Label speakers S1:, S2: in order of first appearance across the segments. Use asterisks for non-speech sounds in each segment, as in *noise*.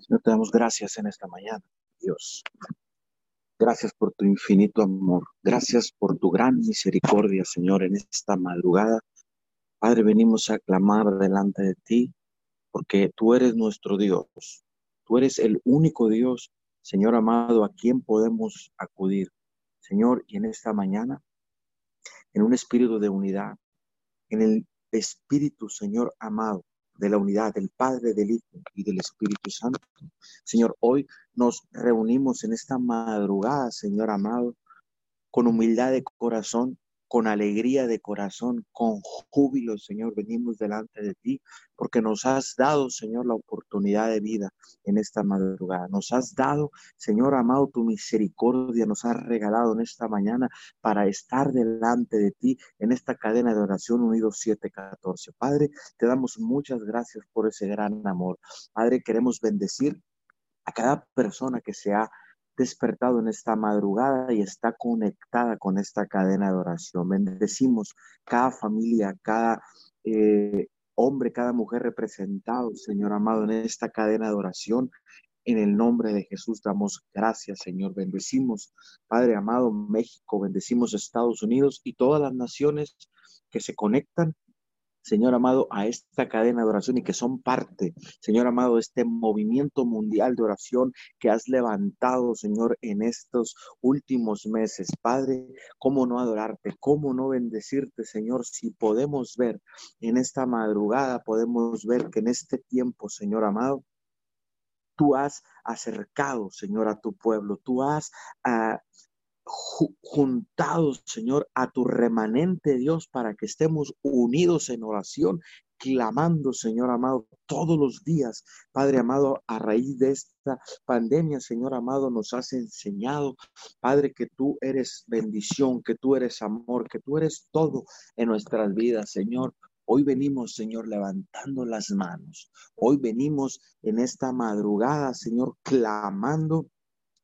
S1: Señor, te damos gracias en esta mañana, Dios. Gracias por tu infinito amor. Gracias por tu gran misericordia, Señor, en esta madrugada. Padre, venimos a clamar delante de ti porque tú eres nuestro Dios. Tú eres el único Dios, Señor amado, a quien podemos acudir. Señor, y en esta mañana, en un espíritu de unidad, en el espíritu, Señor amado, de la unidad del Padre, del Hijo y del Espíritu Santo. Señor, hoy nos reunimos en esta madrugada, Señor amado, con humildad de corazón, con alegría de corazón, con júbilo, Señor, venimos delante de ti, porque nos has dado, Señor, la oportunidad de vida en esta madrugada. Nos has dado, Señor amado, tu misericordia, nos has regalado en esta mañana para estar delante de ti en esta cadena de oración unidos 714. Padre, te damos muchas gracias por ese gran amor. Padre, queremos bendecir a cada persona que se ha despertado en esta madrugada y está conectada con esta cadena de oración. Bendecimos cada familia, cada eh, hombre, cada mujer representado, Señor amado, en esta cadena de oración. En el nombre de Jesús damos gracias, Señor. Bendecimos, Padre amado, México, bendecimos Estados Unidos y todas las naciones que se conectan Señor amado, a esta cadena de oración y que son parte, Señor amado, de este movimiento mundial de oración que has levantado, Señor, en estos últimos meses. Padre, ¿cómo no adorarte? ¿Cómo no bendecirte, Señor? Si podemos ver en esta madrugada, podemos ver que en este tiempo, Señor amado, tú has acercado, Señor, a tu pueblo, tú has uh, juntados, Señor, a tu remanente Dios para que estemos unidos en oración, clamando, Señor amado, todos los días, Padre amado, a raíz de esta pandemia, Señor amado, nos has enseñado, Padre, que tú eres bendición, que tú eres amor, que tú eres todo en nuestras vidas, Señor. Hoy venimos, Señor, levantando las manos. Hoy venimos en esta madrugada, Señor, clamando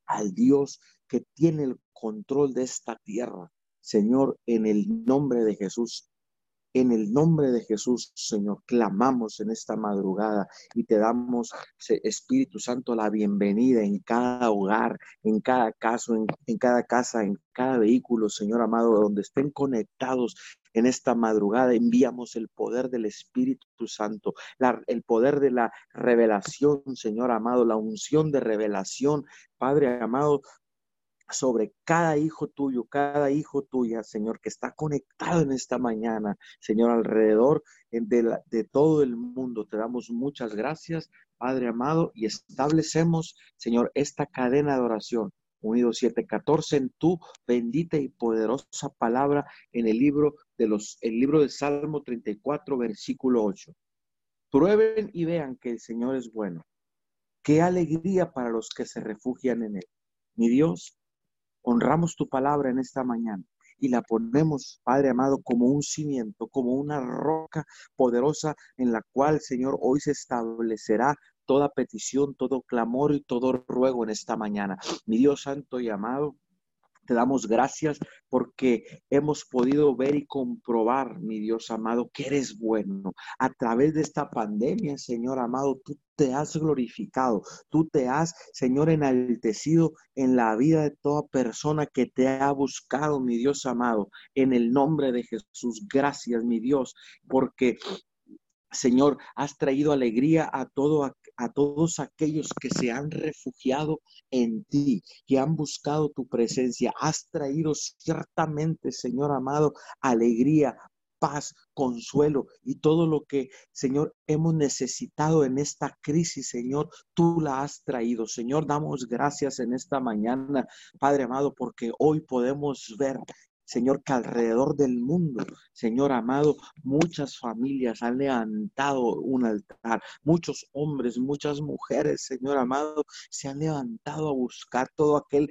S1: al Dios que tiene el control de esta tierra. Señor, en el nombre de Jesús, en el nombre de Jesús, Señor, clamamos en esta madrugada y te damos, Espíritu Santo, la bienvenida en cada hogar, en cada caso, en, cada casa, en cada vehículo, Señor amado, donde estén conectados en esta madrugada enviamos el poder del Espíritu Santo, el poder de la revelación, Señor amado, la unción de revelación, Padre amado, sobre cada hijo tuyo, cada hijo tuya, Señor, que está conectado en esta mañana, Señor, alrededor de, de todo el mundo. Te damos muchas gracias, Padre amado, y establecemos, Señor, esta cadena de oración. Unidos 714 en tu bendita y poderosa palabra en el libro de los el libro de Salmo 34 versículo 8. Prueben y vean que el Señor es bueno. Qué alegría para los que se refugian en él. Mi Dios, honramos tu palabra en esta mañana y la ponemos, Padre amado, como un cimiento, como una roca poderosa en la cual, Señor, hoy se establecerá toda petición, todo clamor y todo ruego en esta mañana. Mi Dios santo y amado, te damos gracias porque hemos podido ver y comprobar, mi Dios amado, que eres bueno. A través de esta pandemia, Señor amado, tú te has glorificado, tú te has, Señor, enaltecido en la vida de toda persona que te ha buscado, mi Dios amado. En el nombre de Jesús, gracias, mi Dios, porque Señor, has traído alegría a, todo, a, todos aquellos que se han refugiado en ti, que han buscado tu presencia. Has traído ciertamente, Señor amado, alegría, paz, consuelo y todo lo que, Señor, hemos necesitado en esta crisis, Señor, tú la has traído. Señor, damos gracias en esta mañana, Padre amado, porque hoy podemos ver Señor, que alrededor del mundo, Señor amado, muchas familias han levantado un altar, muchos hombres, muchas mujeres, Señor amado, se han levantado a buscar todo aquel,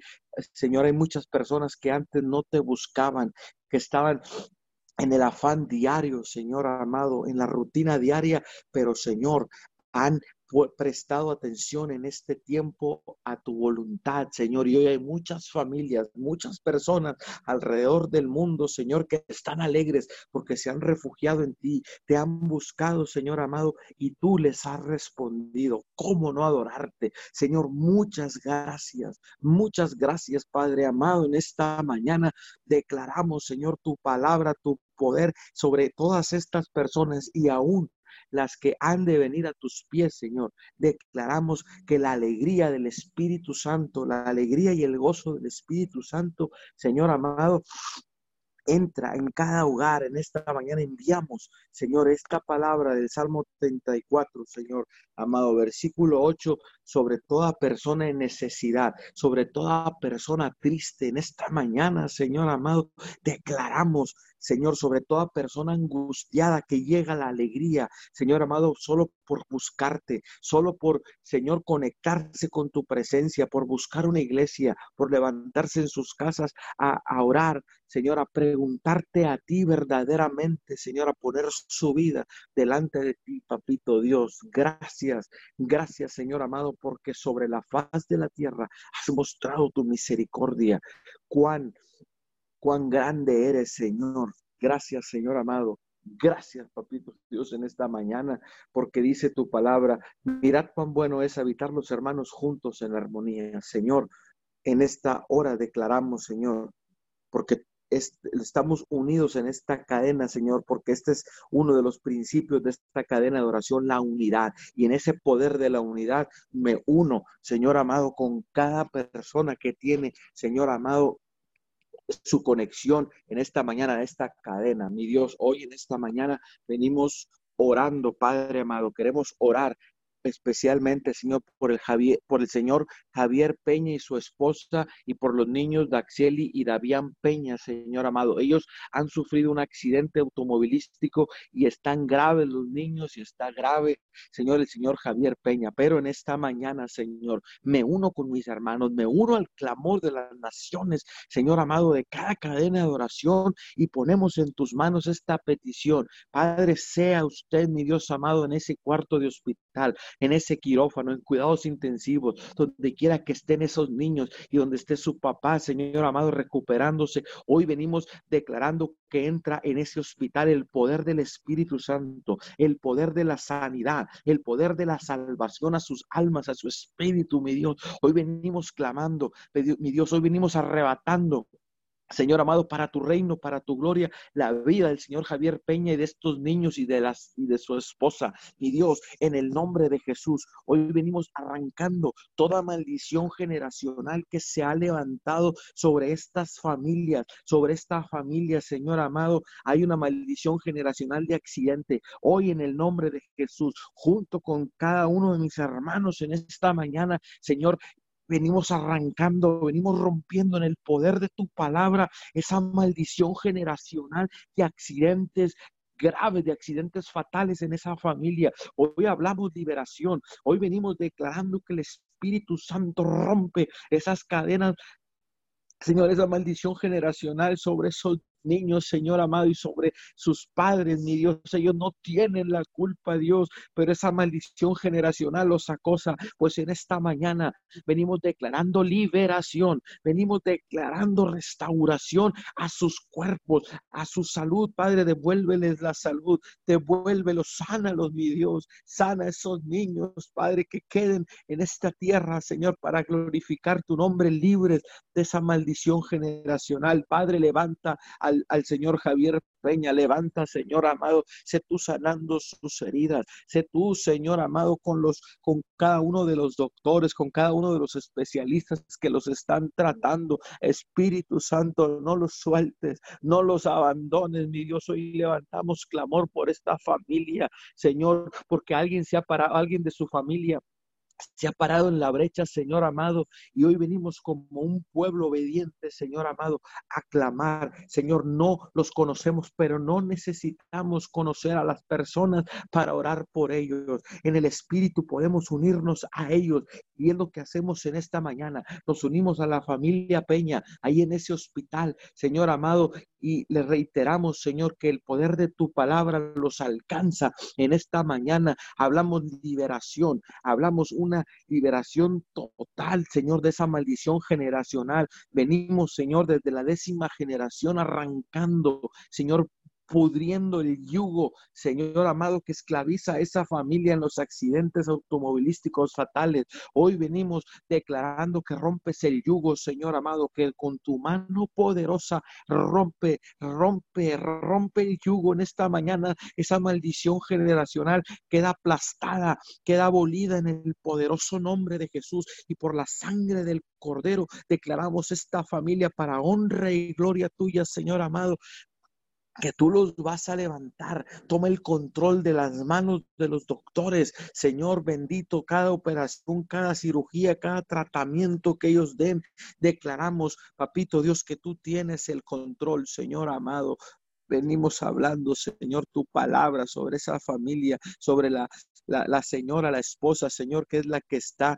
S1: Señor, hay muchas personas que antes no te buscaban, que estaban en el afán diario, Señor amado, en la rutina diaria, pero Señor, han prestado atención en este tiempo a tu voluntad, Señor. Y hoy hay muchas familias, muchas personas alrededor del mundo, Señor, que están alegres porque se han refugiado en ti, te han buscado, Señor amado, y tú les has respondido. ¿Cómo no adorarte? Señor, muchas gracias, muchas gracias, Padre amado. En esta mañana declaramos, Señor, tu palabra, tu poder sobre todas estas personas y aún las que han de venir a tus pies, Señor. Declaramos que la alegría del Espíritu Santo, la alegría y el gozo del Espíritu Santo, Señor amado, entra en cada hogar. En esta mañana enviamos, Señor, esta palabra del Salmo 34, Señor, amado, versículo 8, sobre toda persona en necesidad, sobre toda persona triste. En esta mañana, Señor amado, declaramos, Señor, sobre toda persona angustiada que llega la alegría, Señor amado, solo por buscarte, solo por, Señor, conectarse con tu presencia, por buscar una iglesia, por levantarse en sus casas a, a orar, Señor, a preguntarte a ti verdaderamente, Señor, a poner su vida delante de ti, papito Dios. Gracias, gracias, Señor amado, porque sobre la faz de la tierra has mostrado tu misericordia. Cuán, cuán grande eres, Señor. Gracias, Señor amado. Gracias, papito Dios, en esta mañana, porque dice tu palabra, mirad cuán bueno es habitar los hermanos juntos en armonía. Señor, en esta hora declaramos, Señor, porque estamos unidos en esta cadena, Señor, porque este es uno de los principios de esta cadena de oración, la unidad. Y en ese poder de la unidad me uno, Señor amado, con cada persona que tiene, Señor amado, su conexión en esta mañana, en esta cadena. Mi Dios, hoy en esta mañana venimos orando, Padre amado, queremos orar especialmente, Señor, por el, Javier, por el señor Javier Peña y su esposa y por los niños Daxieli y Davián Peña, Señor amado. Ellos han sufrido un accidente automovilístico y están graves los niños y está grave, Señor, el señor Javier Peña. Pero en esta mañana, Señor, me uno con mis hermanos, me uno al clamor de las naciones, Señor amado, de cada cadena de oración y ponemos en tus manos esta petición. Padre, sea usted, mi Dios amado, en ese cuarto de hospital en ese quirófano, en cuidados intensivos, donde quiera que estén esos niños y donde esté su papá, Señor amado, recuperándose. Hoy venimos declarando que entra en ese hospital el poder del Espíritu Santo, el poder de la sanidad, el poder de la salvación a sus almas, a su espíritu, mi Dios. Hoy venimos clamando, mi Dios, hoy venimos arrebatando Señor amado, para tu reino, para tu gloria, la vida del Señor Javier Peña y de estos niños y de las y de su esposa. Mi Dios, en el nombre de Jesús, hoy venimos arrancando toda maldición generacional que se ha levantado sobre estas familias, sobre esta familia, Señor amado. Hay una maldición generacional de accidente. Hoy en el nombre de Jesús, junto con cada uno de mis hermanos en esta mañana, Señor, venimos arrancando, venimos rompiendo en el poder de tu palabra esa maldición generacional de accidentes, graves, de accidentes fatales en esa familia. Hoy hablamos liberación, hoy venimos declarando que el Espíritu Santo rompe esas cadenas Señor, esa maldición generacional sobre esos niños, Señor amado, y sobre sus padres, mi Dios. Ellos no tienen la culpa, Dios, pero esa maldición generacional los acosa. Pues en esta mañana venimos declarando liberación, venimos declarando restauración a sus cuerpos, a su salud. Padre, devuélveles la salud, devuélvelos, sánalos, mi Dios. Sana esos niños, Padre, que queden en esta tierra, Señor, para glorificar tu nombre, libres de esa maldición generacional. Padre, levanta al al, Señor Javier Peña. Levanta, Señor amado, sé tú sanando sus heridas. Sé tú, Señor amado, con los, con cada uno de los doctores, con cada uno de los especialistas que los están tratando. Espíritu Santo, no los sueltes, no los abandones, mi Dios. Hoy levantamos clamor por esta familia, Señor, porque alguien se ha parado, alguien de su familia se ha parado en la brecha, Señor amado, y hoy venimos como un pueblo obediente, Señor amado, a clamar. Señor, no los conocemos, pero no necesitamos conocer a las personas para orar por ellos. En el Espíritu podemos unirnos a ellos y es lo que hacemos en esta mañana. Nos unimos a la familia Peña, ahí en ese hospital, Señor amado, y le reiteramos, Señor, que el poder de tu palabra los alcanza en esta mañana. Hablamos liberación, hablamos una liberación total, Señor, de esa maldición generacional. Venimos, Señor, desde la décima generación arrancando, Señor, pudriendo el yugo, Señor amado, que esclaviza a esa familia en los accidentes automovilísticos fatales. Hoy venimos declarando que rompes el yugo, Señor amado, que con tu mano poderosa rompe, rompe, rompe el yugo en esta mañana. Esa maldición generacional queda aplastada, queda abolida en el poderoso nombre de Jesús y por la sangre del Cordero declaramos esta familia para honra y gloria tuya, Señor amado que tú los vas a levantar. Toma el control de las manos de los doctores. Señor bendito, cada operación, cada cirugía, cada tratamiento que ellos den, declaramos, papito Dios, que tú tienes el control, Señor amado. Venimos hablando, Señor, tu palabra sobre esa familia, sobre la la, señora, la esposa, Señor, que es la que está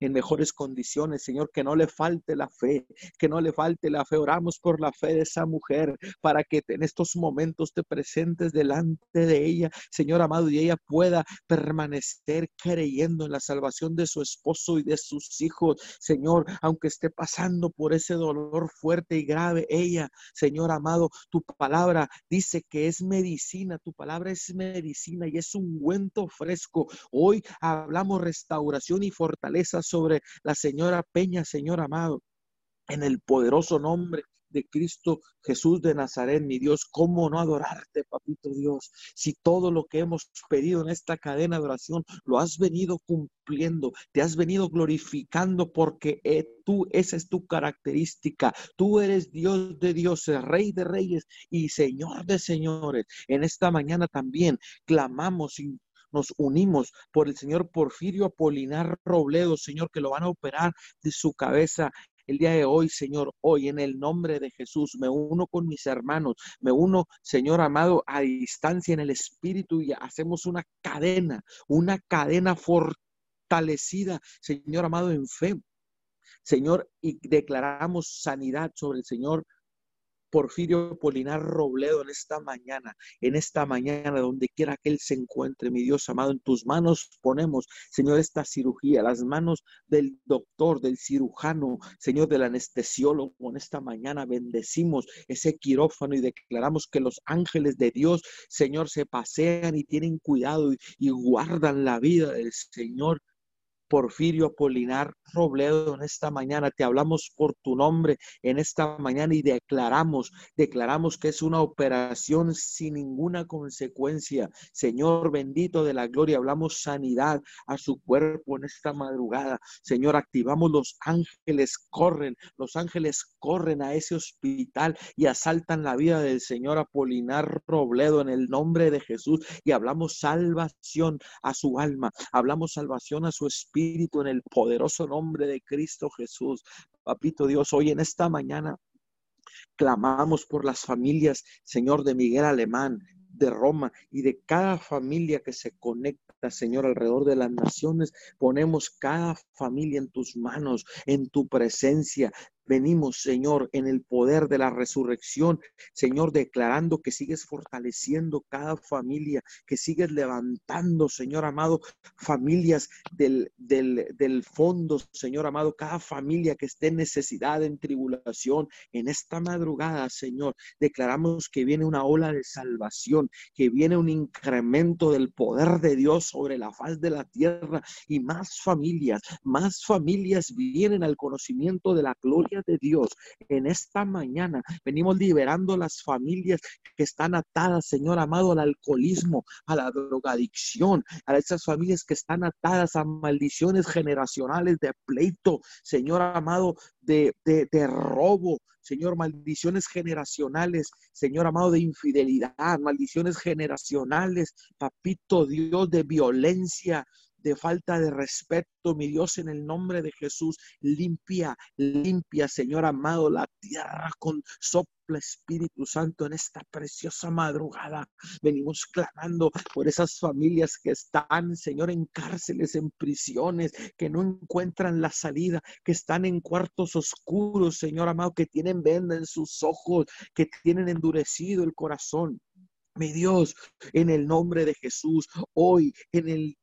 S1: en mejores condiciones, Señor, que no le falte la fe, que no le falte la fe. Oramos por la fe de esa mujer para que en estos momentos te presentes delante de ella, Señor amado, y ella pueda permanecer creyendo en la salvación de su esposo y de sus hijos, Señor, aunque esté pasando por ese dolor fuerte y grave, ella, Señor amado, tu palabra dice que es medicina, tu palabra es medicina y es un ungüento fresco. Hoy hablamos restauración y fortaleza sobre la señora Peña, Señor amado, en el poderoso nombre de Cristo Jesús de Nazaret, mi Dios, ¿cómo no adorarte, papito Dios? Si todo lo que hemos pedido en esta cadena de oración lo has venido cumpliendo, te has venido glorificando porque eh, tú, esa es tu característica. Tú eres Dios de dioses, Rey de reyes y Señor de señores. En esta mañana también clamamos y nos unimos por el señor Porfirio Apolinar Robledo, Señor, que lo van a operar de su cabeza el día de hoy, Señor, hoy en el nombre de Jesús, me uno con mis hermanos, me uno, Señor amado, a distancia en el Espíritu y hacemos una cadena, una cadena fortalecida, Señor amado, en fe. Señor, y declaramos sanidad sobre el Señor Porfirio Polinar Robledo en esta mañana, en esta mañana, donde quiera que Él se encuentre, mi Dios amado, en tus manos ponemos, Señor, esta cirugía, las manos del doctor, del cirujano, Señor, del anestesiólogo, en esta mañana bendecimos ese quirófano y declaramos que los ángeles de Dios, Señor, se pasean y tienen cuidado y, y guardan la vida del Señor Porfirio Polinar Robledo, en esta mañana te hablamos por tu nombre en esta mañana y declaramos, declaramos que es una operación sin ninguna consecuencia. Señor bendito de la gloria, hablamos sanidad a su cuerpo en esta madrugada. Señor, activamos los ángeles, corren, los ángeles corren a ese hospital y asaltan la vida del Señor Apolinar Robledo en el nombre de Jesús y hablamos salvación a su alma, hablamos salvación a su espíritu Espíritu en el poderoso nombre de Cristo Jesús. Papito Dios, hoy en esta mañana clamamos por las familias, Señor, de Miguel Alemán, de Roma y de cada familia que se conecta, Señor, alrededor de las naciones. Ponemos cada familia en tus manos, en tu presencia. Venimos, Señor, en el poder de la resurrección, Señor, declarando que sigues fortaleciendo cada familia, que sigues levantando, Señor amado, familias del, del, del fondo, Señor amado, cada familia que esté en necesidad, en tribulación, en esta madrugada, Señor, declaramos que viene una ola de salvación, que viene un incremento del poder de Dios sobre la faz de la tierra y más familias, más familias vienen al conocimiento de la gloria de Dios, en esta mañana venimos liberando las familias que están atadas, Señor amado, al alcoholismo, a la drogadicción, a esas familias que están atadas a maldiciones generacionales de pleito, Señor amado, de, de, de robo, Señor, maldiciones generacionales, Señor amado, de infidelidad, maldiciones generacionales, papito Dios, de violencia, de falta de respeto, mi Dios, en el nombre de Jesús, limpia, limpia, Señor amado, la tierra con sopla Espíritu Santo en esta preciosa madrugada. Venimos clamando por esas familias que están, Señor, en cárceles, en prisiones, que no encuentran la salida, que están en cuartos oscuros, Señor amado, que tienen venda en sus ojos, que tienen endurecido el corazón. Mi Dios, en el nombre de Jesús, hoy en el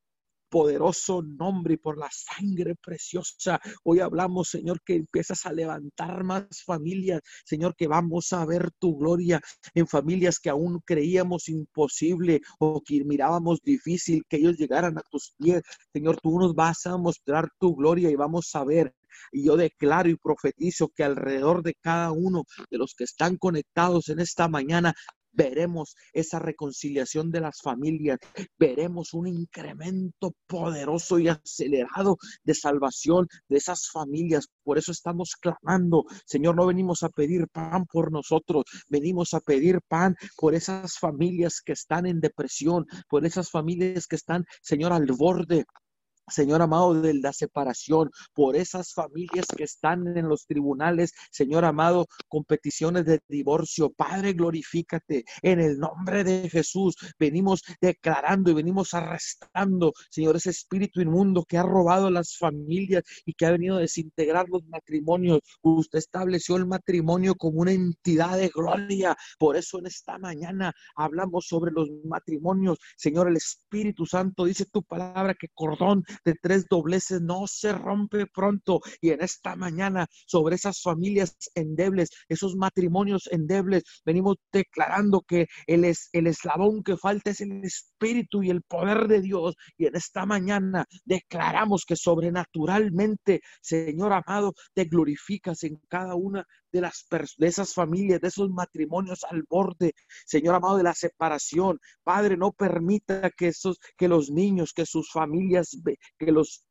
S1: poderoso nombre y por la sangre preciosa. Hoy hablamos, Señor, que empiezas a levantar más familias, Señor, que vamos a ver tu gloria en familias que aún creíamos imposible o que mirábamos difícil que ellos llegaran a tus pies. Señor, tú nos vas a mostrar tu gloria y vamos a ver y yo declaro y profetizo que alrededor de cada uno de los que están conectados en esta mañana veremos esa reconciliación de las familias, veremos un incremento poderoso y acelerado de salvación de esas familias. Por eso estamos clamando, Señor, no venimos a pedir pan por nosotros, venimos a pedir pan por esas familias que están en depresión, por esas familias que están, Señor, al borde Señor amado, de la separación, por esas familias que están en los tribunales, Señor amado, con peticiones de divorcio. Padre, glorifícate en el nombre de Jesús. Venimos declarando y venimos arrestando, Señor, ese espíritu inmundo que ha robado las familias y que ha venido a desintegrar los matrimonios. Usted estableció el matrimonio como una entidad de gloria. Por eso en esta mañana hablamos sobre los matrimonios. Señor, el Espíritu Santo dice tu palabra que cordón de tres dobleces no se rompe pronto. Y en esta mañana, sobre esas familias endebles, esos matrimonios endebles, venimos declarando que el, es, el eslabón que falta es el Espíritu y el poder de Dios. Y en esta mañana declaramos que sobrenaturalmente, Señor amado, te glorificas en cada una de, las de esas familias, de esos matrimonios al borde, Señor amado, de la separación. Padre, no permita que esos, que los niños, que sus familias, que los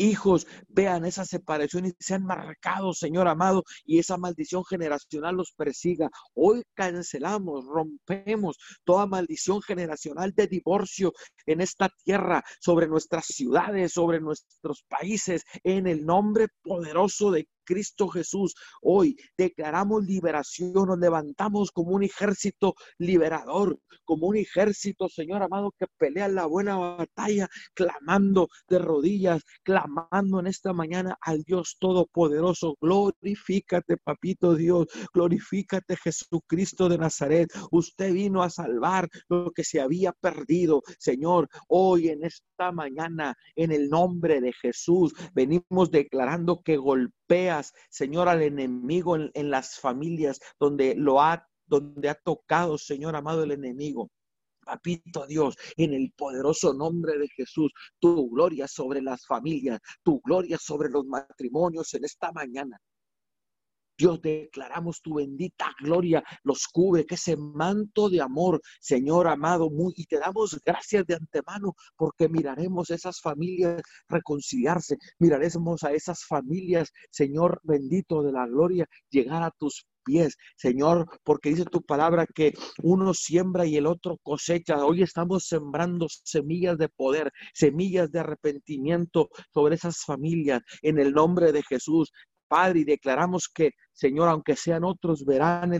S1: hijos vean esa separación y sean marcados, Señor amado, y esa maldición generacional los persiga. Hoy cancelamos, rompemos toda maldición generacional de divorcio en esta tierra, sobre nuestras ciudades, sobre nuestros países, en el nombre poderoso de Cristo Jesús. Hoy declaramos liberación, nos levantamos como un ejército liberador, como un ejército, Señor amado, que pelea la buena batalla, clamando de rodillas, clamando en esta mañana al Dios Todopoderoso. Glorifícate, papito Dios, glorifícate, Jesucristo de Nazaret. Usted vino a salvar lo que se había perdido, Señor. Hoy en esta mañana, en el nombre de Jesús, venimos declarando que golpea Señor, al enemigo en, las familias donde lo ha, donde ha tocado, Señor amado, el enemigo. Papito Dios, en el poderoso nombre de Jesús, tu gloria sobre las familias, tu gloria sobre los matrimonios en esta mañana. Dios, declaramos tu bendita gloria, los cubre, que ese manto de amor, Señor amado, muy, y te damos gracias de antemano porque miraremos esas familias reconciliarse, miraremos a esas familias, Señor bendito de la gloria, llegar a tus pies, Señor, porque dice tu palabra que uno siembra y el otro cosecha. Hoy estamos sembrando semillas de poder, semillas de arrepentimiento sobre esas familias en el nombre de Jesús. Padre, y declaramos que, Señor, aunque sean otros, verán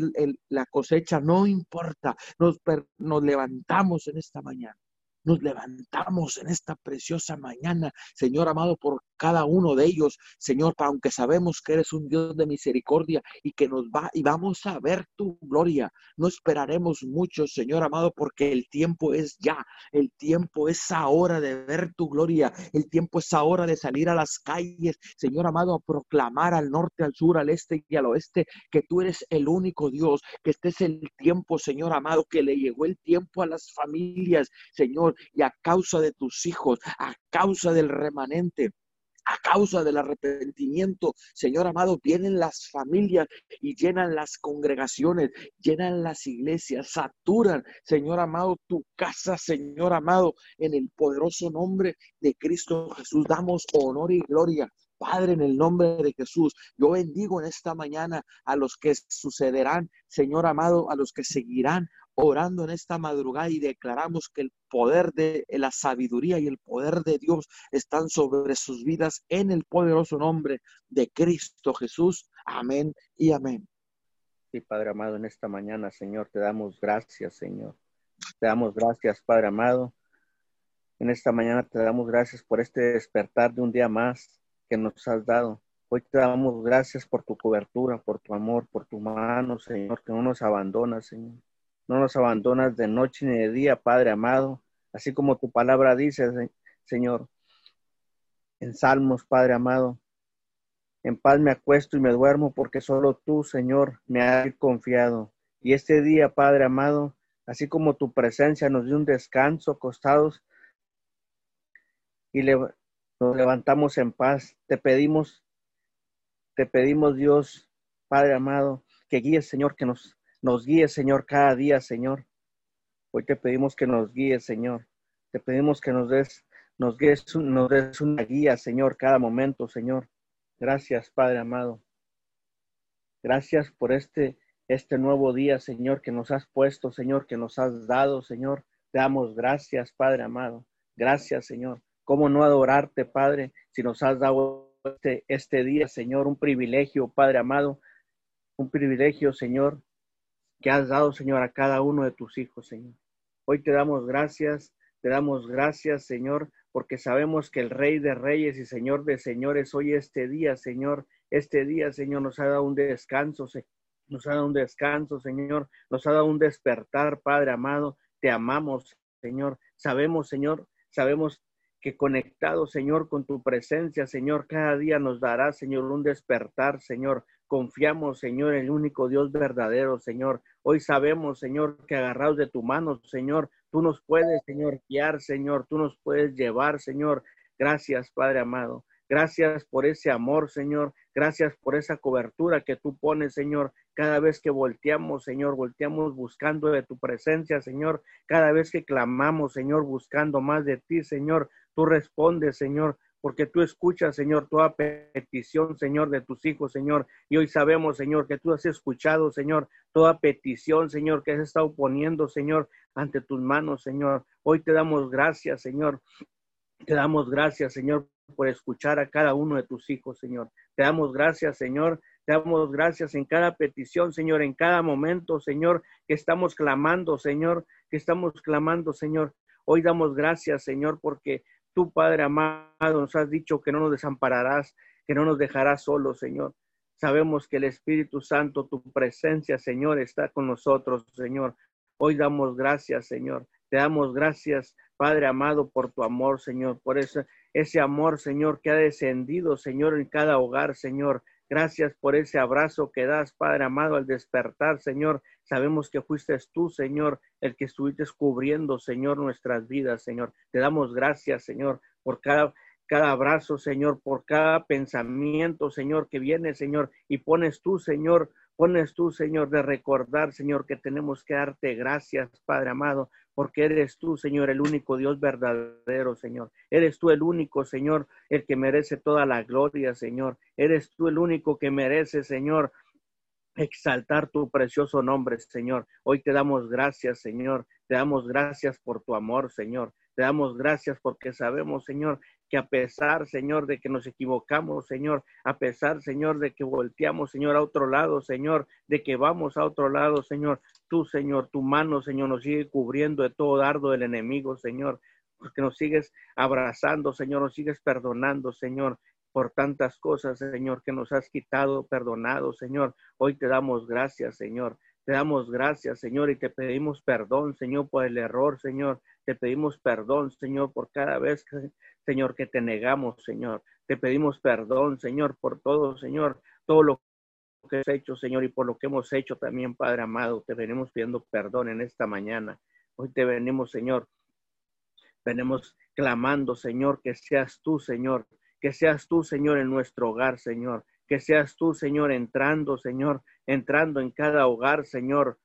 S1: la cosecha, no importa, nos, nos levantamos en esta mañana. Nos levantamos en esta preciosa mañana, Señor amado, por cada uno de ellos, Señor, aunque sabemos que eres un Dios de misericordia y que nos va y vamos a ver tu gloria. No esperaremos mucho, Señor amado, porque el tiempo es ya, el tiempo es ahora de ver tu gloria, el tiempo es ahora de salir a las calles, Señor amado, a proclamar al norte, al sur, al este y al oeste que tú eres el único Dios, que este es el tiempo, Señor amado, que le llegó el tiempo a las familias, Señor, y a causa de tus hijos, a causa del remanente a causa del arrepentimiento, Señor amado, vienen las familias y llenan las congregaciones, llenan las iglesias, saturan, Señor amado, tu casa, Señor amado, en el poderoso nombre de Cristo Jesús. Damos honor y gloria. Padre, en el nombre de Jesús, yo bendigo en esta mañana a los que sucederán, Señor amado, a los que seguirán orando en esta madrugada y declaramos que el poder de la sabiduría y el poder de Dios están sobre sus vidas en el poderoso nombre de Cristo Jesús. Amén y amén.
S2: Sí, Padre amado, en esta mañana, Señor, te damos gracias, Señor. Te damos gracias, Padre amado. En esta mañana te damos gracias por este despertar de un día más que nos has dado. Hoy te damos gracias por tu cobertura, por tu amor, por tu mano, Señor, que no nos abandonas, Señor. No nos abandonas de noche ni de día, Padre amado, así como tu palabra dice, Señor. En Salmos, Padre amado, en paz me acuesto y me duermo porque solo tú, Señor, me has confiado. Y este día, Padre amado, así como tu presencia nos dio un descanso acostados y nos levantamos en paz, te pedimos, te pedimos Dios, Padre amado, que guíes, Señor, que nos, nos guíes, Señor, cada día, Señor. Hoy te pedimos que nos guíes, Señor. Te pedimos que nos des, nos guíes, nos des una guía, Señor, cada momento, Señor. Gracias, Padre amado. Gracias por este, este nuevo día, Señor, que nos has puesto, Señor, que nos has dado, Señor. Te damos gracias, Padre amado. Gracias, Señor. ¿Cómo no adorarte, Padre, si nos has dado este, este día, Señor, un privilegio, Padre amado, un privilegio, Señor, que has dado, Señor, a cada uno de tus hijos, Señor. Hoy te damos gracias, te damos gracias, Señor, porque sabemos que el Rey de Reyes y Señor de Señores hoy este día, Señor, este día, Señor, nos ha dado un descanso, nos ha dado un descanso, Señor, nos ha dado un despertar, Padre amado, te amamos, Señor. Sabemos, Señor, sabemos que conectado, Señor, con tu presencia, Señor, cada día nos dará, Señor, un despertar, Señor. Confiamos, Señor, en el único Dios verdadero, Señor. Hoy sabemos, Señor, que agarrados de tu mano, Señor, Tú nos puedes, Señor, guiar, Señor. Tú nos puedes llevar, Señor. Gracias, Padre amado. Gracias por ese amor, Señor. Gracias por esa cobertura que tú pones, Señor. Cada vez que volteamos, Señor, volteamos buscando de tu presencia, Señor. Cada vez que clamamos, Señor, buscando más de ti, Señor, tú respondes, Señor porque tú escuchas, Señor, toda petición, Señor, de tus hijos, Señor. Y hoy sabemos, Señor, que tú has escuchado, Señor, toda petición, Señor, que has estado poniendo, Señor, ante tus manos, Señor. Hoy te damos gracias, Señor. Te damos gracias, Señor, por escuchar a cada uno de tus hijos, Señor. Te damos gracias, Señor. Te damos gracias en cada petición, Señor, en cada momento, Señor, que estamos clamando, Señor, que estamos clamando, Señor. Hoy damos gracias, Señor, porque Tú, Padre amado, nos has dicho que no nos desampararás, que no nos dejarás solos, Señor. Sabemos que el Espíritu Santo, tu presencia, Señor, está con nosotros, Señor. Hoy damos gracias, Señor. Te damos gracias, Padre amado, por tu amor, Señor, por ese, ese amor, Señor, que ha descendido, Señor, en cada hogar, Señor. Gracias por ese abrazo que das, Padre amado, al despertar, Señor. Sabemos que fuiste tú, Señor, el que estuviste cubriendo, Señor, nuestras vidas, Señor. Te damos gracias, Señor, por cada, cada abrazo, Señor, por cada pensamiento, Señor, que viene, Señor, y pones tú, Señor, pones tú, Señor, de recordar, Señor, que tenemos que darte gracias, Padre amado, porque eres tú, Señor, el único Dios verdadero, Señor. Eres tú el único, Señor, el que merece toda la gloria, Señor. Eres tú el único que merece, Señor, exaltar tu precioso nombre, Señor. Hoy te damos gracias, Señor. Te damos gracias por tu amor, Señor. Te damos gracias porque sabemos, Señor, que a pesar, Señor, de que nos equivocamos, Señor, a pesar, Señor, de que volteamos, Señor, a otro lado, Señor, de que vamos a otro lado, Señor, tú, Señor, tu mano, Señor, nos sigue cubriendo de todo dardo del enemigo, Señor, porque nos sigues abrazando, Señor, nos sigues perdonando, Señor, por tantas cosas, Señor, que nos has quitado, perdonado, Señor. Hoy te damos gracias, Señor. Te damos gracias, Señor, y te pedimos perdón, Señor, por el error, Señor. Te pedimos perdón, Señor, por cada vez, Señor, que te negamos, Señor. Te pedimos perdón, Señor, por todo, Señor, todo lo que has hecho, Señor, y por lo que hemos hecho también, Padre amado. Te venimos pidiendo perdón en esta mañana. Hoy te venimos, Señor. Venimos clamando, Señor, que seas tú, Señor, que seas tú, Señor, en nuestro hogar, Señor. Que seas tú, Señor, entrando, Señor, entrando en cada hogar, Señor.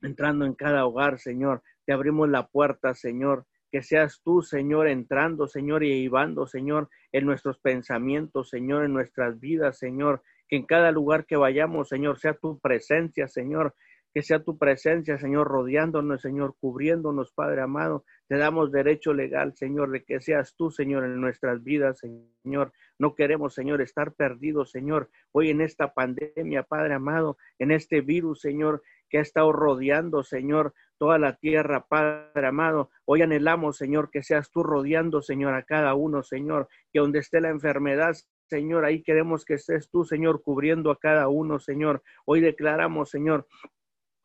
S2: Entrando en cada hogar, Señor. Abrimos la puerta, Señor. Que seas tú, Señor, entrando, Señor, y llevando, Señor, en nuestros pensamientos, Señor, en nuestras vidas, Señor. Que en cada lugar que vayamos, Señor, sea tu presencia, Señor. que sea tu presencia, Señor, rodeándonos, Señor, cubriéndonos, Padre amado. Te damos derecho legal, Señor, de que seas tú, Señor, en nuestras vidas, Señor. No queremos, Señor, estar perdidos, Señor, hoy en esta pandemia, Padre amado, en este virus, Señor, que ha estado rodeando, Señor, toda la tierra, Padre amado. Hoy anhelamos, Señor, que seas tú rodeando, Señor, a cada uno, Señor, que donde esté la enfermedad, Señor, ahí queremos que estés tú, Señor, cubriendo a cada uno, Señor. Hoy declaramos, Señor,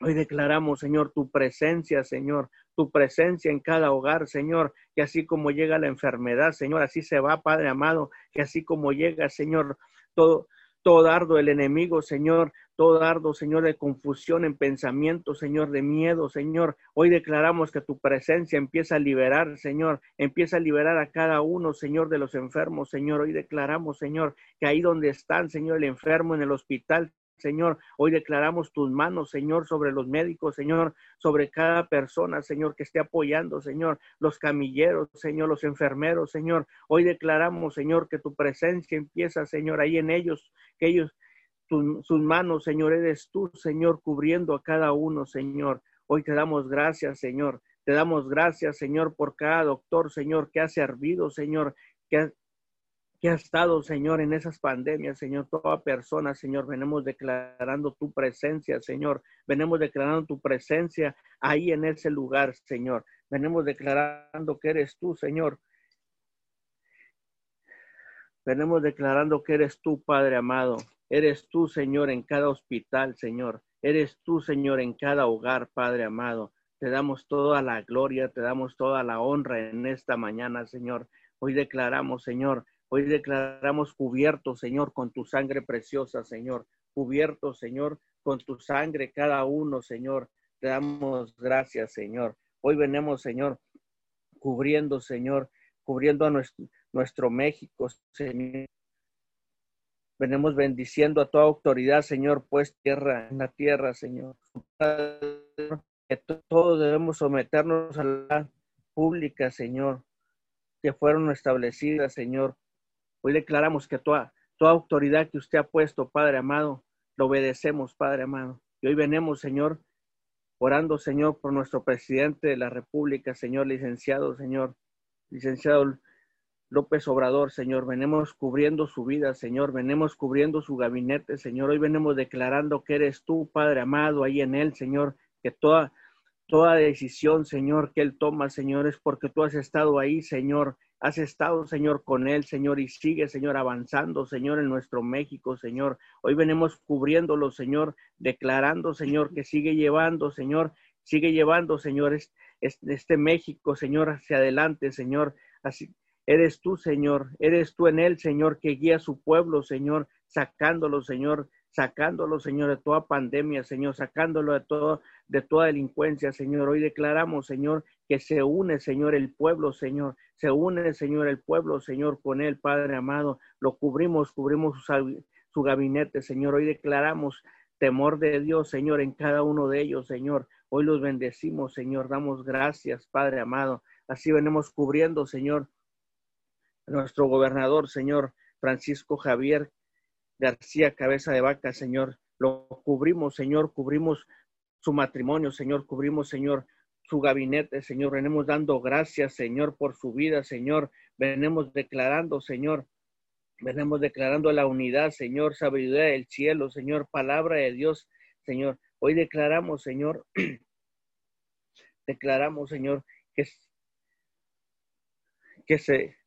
S2: Hoy declaramos, Señor, tu presencia, Señor, tu presencia en cada hogar, Señor, que así como llega la enfermedad, Señor, así se va, Padre amado, que así como llega, Señor, todo, todo dardo del enemigo, Señor, todo dardo, Señor, de confusión en pensamiento, Señor, de miedo, Señor. Hoy declaramos que tu presencia empieza a liberar, Señor, empieza a liberar a cada uno, Señor, de los enfermos, Señor. Hoy declaramos, Señor, que ahí donde están, Señor, el enfermo en el hospital, Señor. Hoy declaramos tus manos, Señor, sobre los médicos, Señor, sobre cada persona, Señor, que esté apoyando, Señor, los camilleros, Señor, los enfermeros, Señor. Hoy declaramos, Señor, que tu presencia empieza, Señor, ahí en ellos, que ellos, sus manos, Señor, eres tú, Señor, cubriendo a cada uno, Señor. Hoy te damos gracias, Señor. Te damos gracias, Señor, por cada doctor, Señor, que ha servido, Señor, que que ha estado, Señor, en esas pandemias, Señor, toda persona, Señor, venimos declarando tu presencia, Señor, venimos declarando tu presencia ahí en ese lugar, Señor, venimos declarando que eres tú, Señor. Venimos declarando que eres tú, Padre amado. Eres tú, Señor, en cada hospital, Señor. Eres tú, Señor, en cada hogar, Padre amado. Te damos toda la gloria, te damos toda la honra en esta mañana, Señor. Hoy declaramos, Señor, Hoy declaramos cubierto, Señor, con tu sangre preciosa, Señor. Cubierto, Señor, con tu sangre cada uno, Señor. Te damos gracias, Señor. Hoy venimos, Señor, cubriendo, Señor, cubriendo a nuestro, México, Señor. Venimos bendiciendo a toda autoridad, Señor, pues tierra, en la tierra, Señor. Que todos debemos someternos a la pública, Señor, que fueron establecidas, Señor, Hoy declaramos que toda, autoridad que usted ha puesto, Padre amado, lo obedecemos, Padre amado. Y hoy venimos, Señor, orando, Señor, por nuestro presidente de la República, Señor, licenciado, Señor, licenciado López Obrador, Señor. Venimos cubriendo su vida, Señor. Venimos cubriendo su gabinete, Señor. Hoy venimos declarando que eres tú, Padre amado, ahí en él, Señor. Que toda, toda decisión, Señor, que él toma, Señor, es porque tú has estado ahí, Señor, Has estado, Señor, con él, Señor, y sigue, Señor, avanzando, Señor, en nuestro México, Señor. Hoy venimos cubriéndolo, Señor, declarando, Señor, que sigue llevando, Señor, sigue llevando, Señor, este, México, Señor, hacia adelante, Señor. Así, eres tú, Señor, eres tú en él, Señor, que guía a su pueblo, Señor, sacándolo, Señor, sacándolo, Señor, de toda pandemia, Señor, sacándolo de todo, de toda delincuencia, Señor. Hoy declaramos, Señor, que se une, Señor, el pueblo, Señor, se une, Señor, el pueblo, Señor, con él, Padre amado. Lo cubrimos, cubrimos su, gabinete, Señor. Hoy declaramos temor de Dios, Señor, en cada uno de ellos, Señor. Hoy los bendecimos, Señor. Damos gracias, Padre amado. Así venimos cubriendo, Señor, nuestro gobernador, Señor Francisco Javier García Cabeza de Vaca, Señor. Lo cubrimos, Señor, cubrimos su matrimonio, Señor, cubrimos, Señor, su gabinete, Señor. Venimos dando gracias, Señor, por su vida, Señor. Venimos declarando, Señor, venimos declarando la unidad, Señor, sabiduría del cielo, Señor, palabra de Dios, Señor. Hoy declaramos, Señor, *clears throat* declaramos, Señor, que, que se,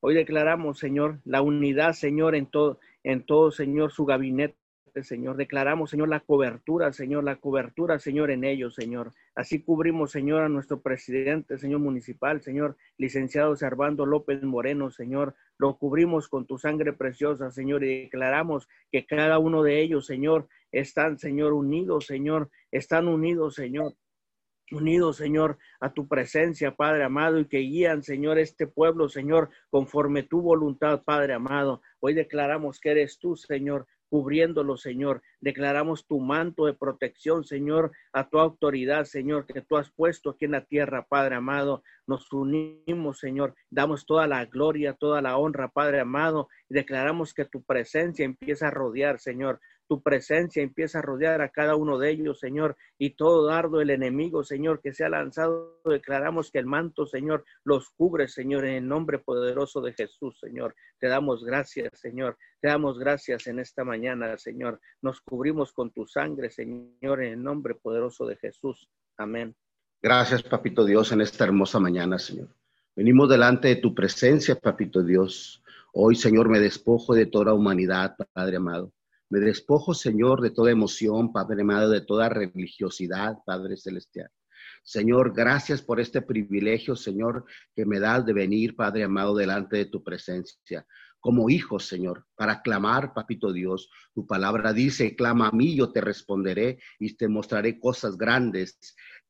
S2: hoy declaramos, Señor, la unidad, Señor, en todo, en todo, Señor, su gabinete, Señor. Declaramos, Señor, la cobertura, Señor, la cobertura, Señor, en ellos, Señor. Así cubrimos, Señor, a nuestro presidente, Señor municipal, Señor, licenciado Servando López Moreno, Señor. Lo cubrimos con tu sangre preciosa, Señor, y declaramos que cada uno de ellos, Señor, están, Señor, unidos, Señor, están unidos, Señor unidos, Señor, a tu presencia, Padre amado, y que guían, Señor, este pueblo, Señor, conforme tu voluntad, Padre amado. Hoy declaramos que eres tú, Señor, cubriéndolo, Señor. Declaramos tu manto de protección, Señor, a tu autoridad, Señor, que tú has puesto aquí en la tierra, Padre amado. Nos unimos, Señor. Damos toda la gloria, toda la honra, Padre amado. Y declaramos que tu presencia empieza a rodear, Señor. Tu presencia empieza a rodear a cada uno de ellos, Señor, y todo dardo el enemigo, Señor, que se ha lanzado, declaramos que el manto, Señor, los cubre, Señor, en el nombre poderoso de Jesús, Señor. Te damos gracias, Señor. Te damos gracias en esta mañana, Señor. Nos cubrimos con tu sangre, Señor, en el nombre poderoso de Jesús. Amén.
S3: Gracias, Papito Dios, en esta hermosa mañana, Señor. Venimos delante de tu presencia, Papito Dios. Hoy, Señor, me despojo de toda humanidad, Padre amado. Me despojo, Señor, de toda emoción, Padre amado, de toda religiosidad, Padre celestial. Señor, gracias por este privilegio, Señor, que me das de venir, Padre amado, delante de tu presencia. Como hijo, Señor, para clamar, Papito Dios. Tu palabra dice, clama a mí, yo te responderé y te mostraré cosas grandes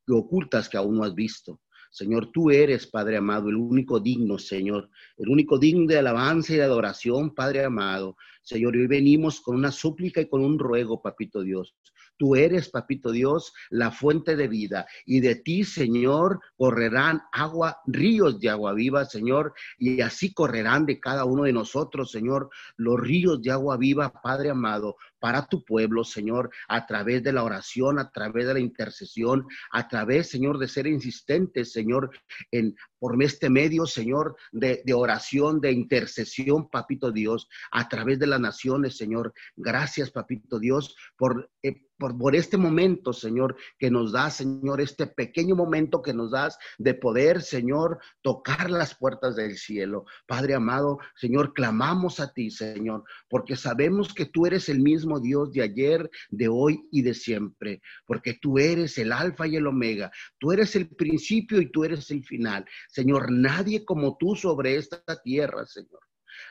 S3: y ocultas que aún no has visto. Señor, tú eres, Padre amado, el único digno, Señor, el único digno de alabanza y de adoración, Padre amado. Señor, hoy venimos con una súplica y con un ruego, Papito Dios. Tú eres, papito Dios, la fuente de vida. Y de ti, Señor, correrán agua, ríos de agua viva, Señor. Y así correrán de cada uno de nosotros, Señor, los ríos de agua viva, Padre amado, para tu pueblo, Señor, a través de la oración, a través de la intercesión, a través, Señor, de ser insistentes, Señor, en por este medio, Señor, de, oración, de intercesión, papito Dios, a través de las naciones, Señor. Gracias, papito Dios, por eh, por, este momento, Señor, que nos das, Señor, este pequeño momento que nos das de poder, Señor, tocar las puertas del cielo. Padre amado, Señor, clamamos a ti, Señor, porque sabemos que tú eres el mismo Dios de ayer, de hoy y de siempre, porque tú eres el alfa y el omega, tú eres el principio y tú eres el final. Señor, nadie como tú sobre esta tierra, Señor.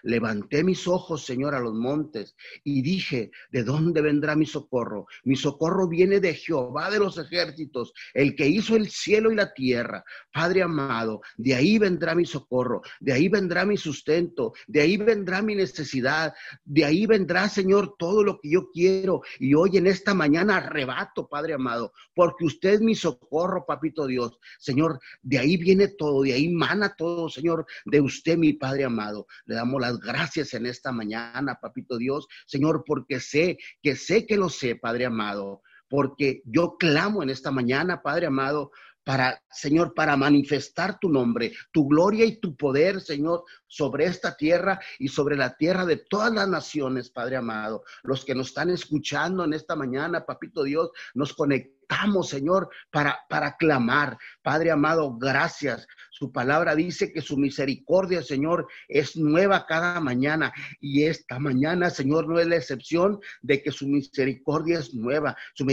S3: Levanté mis ojos, Señor, a los montes y dije, ¿de dónde vendrá mi socorro? Mi socorro viene de Jehová de los ejércitos, el que hizo el cielo y la tierra. Padre amado, de ahí vendrá mi socorro, de ahí vendrá mi sustento, de ahí vendrá mi necesidad, de ahí vendrá, Señor, todo lo que yo quiero. Y hoy en esta mañana arrebato, Padre amado, porque usted es mi socorro, papito Dios. Señor, de ahí viene todo, de ahí mana todo, Señor, de usted, mi Padre amado. Le damos las gracias en esta mañana, papito Dios, Señor, porque sé que sé que lo sé, Padre amado, porque yo clamo en esta mañana, Padre amado, para, Señor, para manifestar tu nombre, tu gloria y tu poder, Señor, sobre esta tierra y sobre la tierra de todas las naciones, Padre amado. Los que nos están escuchando en esta mañana, Papito Dios, nos conectamos, Señor, para, para clamar. Padre amado, gracias. Su palabra dice que su misericordia, Señor, es nueva cada mañana. Y esta mañana, Señor, no es la excepción de que su misericordia es nueva. Su,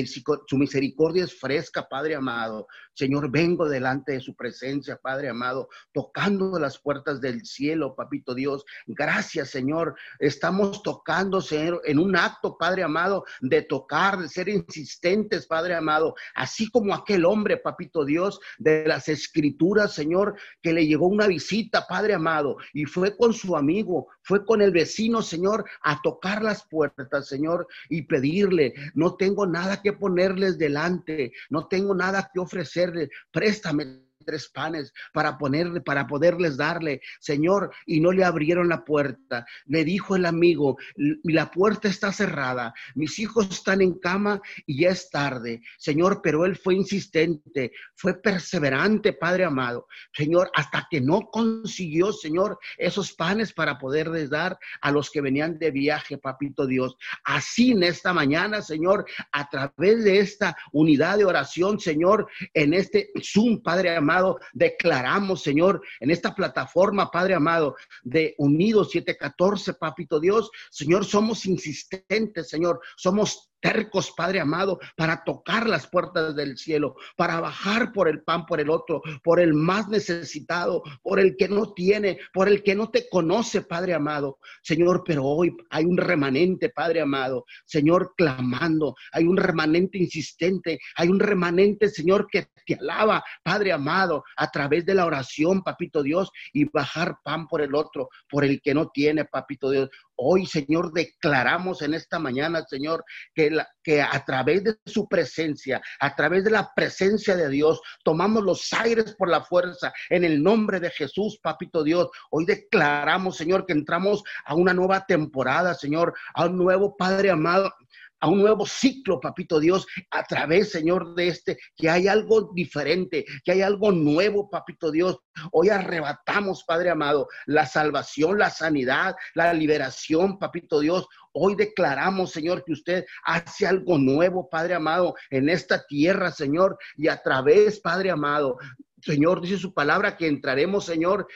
S3: misericordia es fresca, Padre amado. Señor, vengo delante de su presencia, Padre amado, tocando las puertas del cielo, Papito Dios. Gracias, Señor. Estamos tocando, Señor, en un acto, Padre amado, de tocar, de ser insistentes, Padre amado. Así como aquel hombre, Papito Dios, de las escrituras, Señor que le llegó una visita, Padre amado, y fue con su amigo, fue con el vecino, Señor, a tocar las puertas, Señor, y pedirle, no tengo nada que ponerles delante, no tengo nada que ofrecerles, préstame tres panes para ponerle, para poderles darle, Señor, y no le abrieron la puerta. Le dijo el amigo, la puerta está cerrada, mis hijos están en cama y es tarde, Señor, pero él fue insistente, fue perseverante, Padre amado, Señor, hasta que no consiguió, Señor, esos panes para poderles dar a los que venían de viaje, papito Dios. Así en esta mañana, Señor, a través de esta unidad de oración, Señor, en este Zoom, Padre amado, declaramos, Señor, en esta plataforma, Padre amado, de Unidos 714, Papito Dios, Señor, somos insistentes, Señor, somos tercos, Padre amado, para tocar las puertas del cielo, para bajar por el pan por el otro, por el más necesitado, por el que no tiene, por el que no te conoce, Padre amado. Señor, pero hoy hay un remanente, Padre amado. Señor, clamando, hay un remanente insistente, hay un remanente, Señor, que te alaba, Padre amado, a través de la oración, Papito Dios, y bajar pan por el otro, por el que no tiene, Papito Dios. Hoy, Señor, declaramos en esta mañana, Señor, que, a través de su presencia, a través de la presencia de Dios, tomamos los aires por la fuerza en el nombre de Jesús, Papito Dios. Hoy declaramos, Señor, que entramos a una nueva temporada, Señor, a un nuevo Padre amado a un nuevo ciclo, papito Dios, a través, Señor, de este, que hay algo diferente, que hay algo nuevo, papito Dios. Hoy arrebatamos, Padre amado, la salvación, la sanidad, la liberación, papito Dios. Hoy declaramos, Señor, que usted hace algo nuevo, Padre amado, en esta tierra, Señor, y a través, Padre amado, Señor, dice su palabra que entraremos, Señor,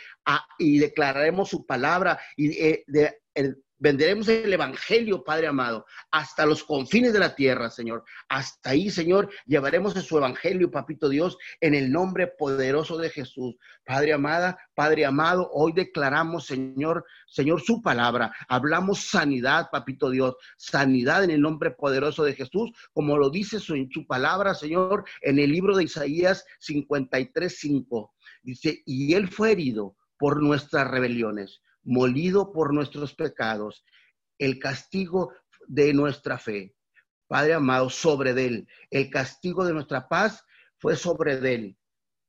S3: y declararemos su palabra y eh, Venderemos el Evangelio, Padre amado, hasta los confines de la tierra, Señor. Hasta ahí, Señor, llevaremos su Evangelio, Papito Dios, en el nombre poderoso de Jesús. Padre amada, Padre amado, hoy declaramos, Señor, Señor, su palabra. Hablamos sanidad, Papito Dios, sanidad en el nombre poderoso de Jesús, como lo dice su, su palabra, Señor, en el libro de Isaías 53, 5. Dice, y él fue herido por nuestras rebeliones molido por nuestros pecados, el castigo de nuestra fe. Padre amado, sobre él, el castigo de nuestra paz fue sobre él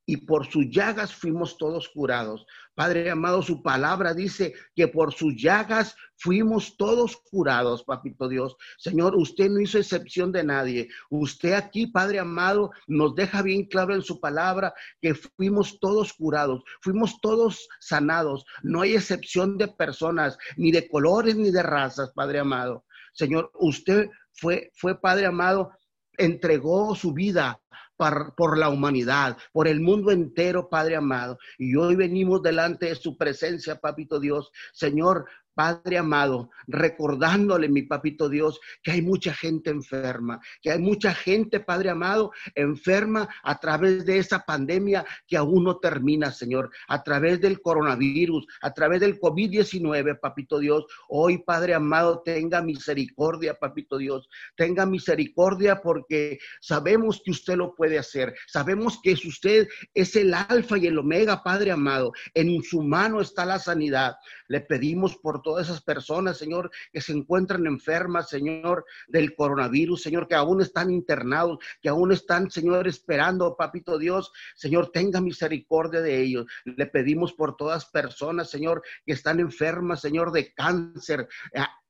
S3: y por sus llagas fuimos todos curados. Padre amado, su palabra dice que por sus llagas fuimos todos curados, papito Dios. Señor, usted no hizo excepción de nadie. Usted aquí, Padre amado, nos deja bien claro en su palabra que fuimos todos curados, fuimos todos sanados. No hay excepción de personas, ni de colores, ni de razas, Padre amado. Señor, usted fue, fue Padre amado, entregó su vida por, la humanidad, por el mundo entero, Padre amado. Y hoy venimos delante de su presencia, Papito Dios. Señor, Padre amado, recordándole, mi papito Dios, que hay mucha gente enferma, que hay mucha gente, Padre amado, enferma a través de esa pandemia que aún no termina, Señor, a través del coronavirus, a través del COVID-19, papito Dios. Hoy, Padre amado, tenga misericordia, papito Dios, tenga misericordia porque sabemos que usted lo puede hacer, sabemos que usted es el alfa y el omega, Padre amado, en su mano está la sanidad. Le pedimos por todas esas personas, Señor, que se encuentran enfermas, Señor, del coronavirus, Señor, que aún están internados, que aún están, Señor, esperando, Papito Dios, Señor, tenga misericordia de ellos. Le pedimos por todas personas, Señor, que están enfermas, Señor, de cáncer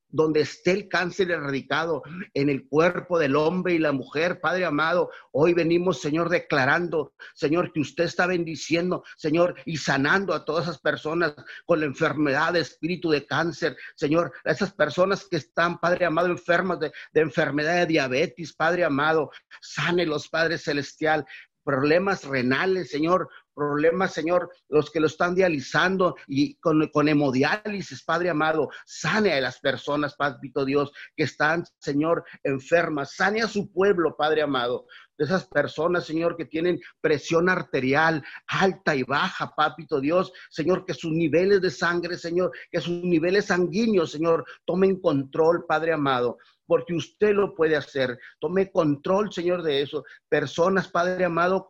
S3: donde esté el cáncer erradicado en el cuerpo del hombre y la mujer, Padre amado, hoy venimos, Señor, declarando, Señor, que usted está bendiciendo, Señor, y sanando a todas esas personas con la enfermedad de espíritu de cáncer, Señor, a esas personas que están, Padre amado, enfermas de, enfermedad de diabetes, Padre amado, sánelos, Padre celestial, problemas renales, Señor, problemas, Señor, los que lo están dializando y con, hemodiálisis, Padre amado, sane a las personas, Padre Dios, que están, Señor, enfermas, sane a su pueblo, Padre amado, de esas personas, Señor, que tienen presión arterial alta y baja, Papito Dios, Señor, que sus niveles de sangre, Señor, que sus niveles sanguíneos, Señor, tomen control, Padre amado porque usted lo puede hacer. Tome control, Señor, de eso. Personas, Padre amado,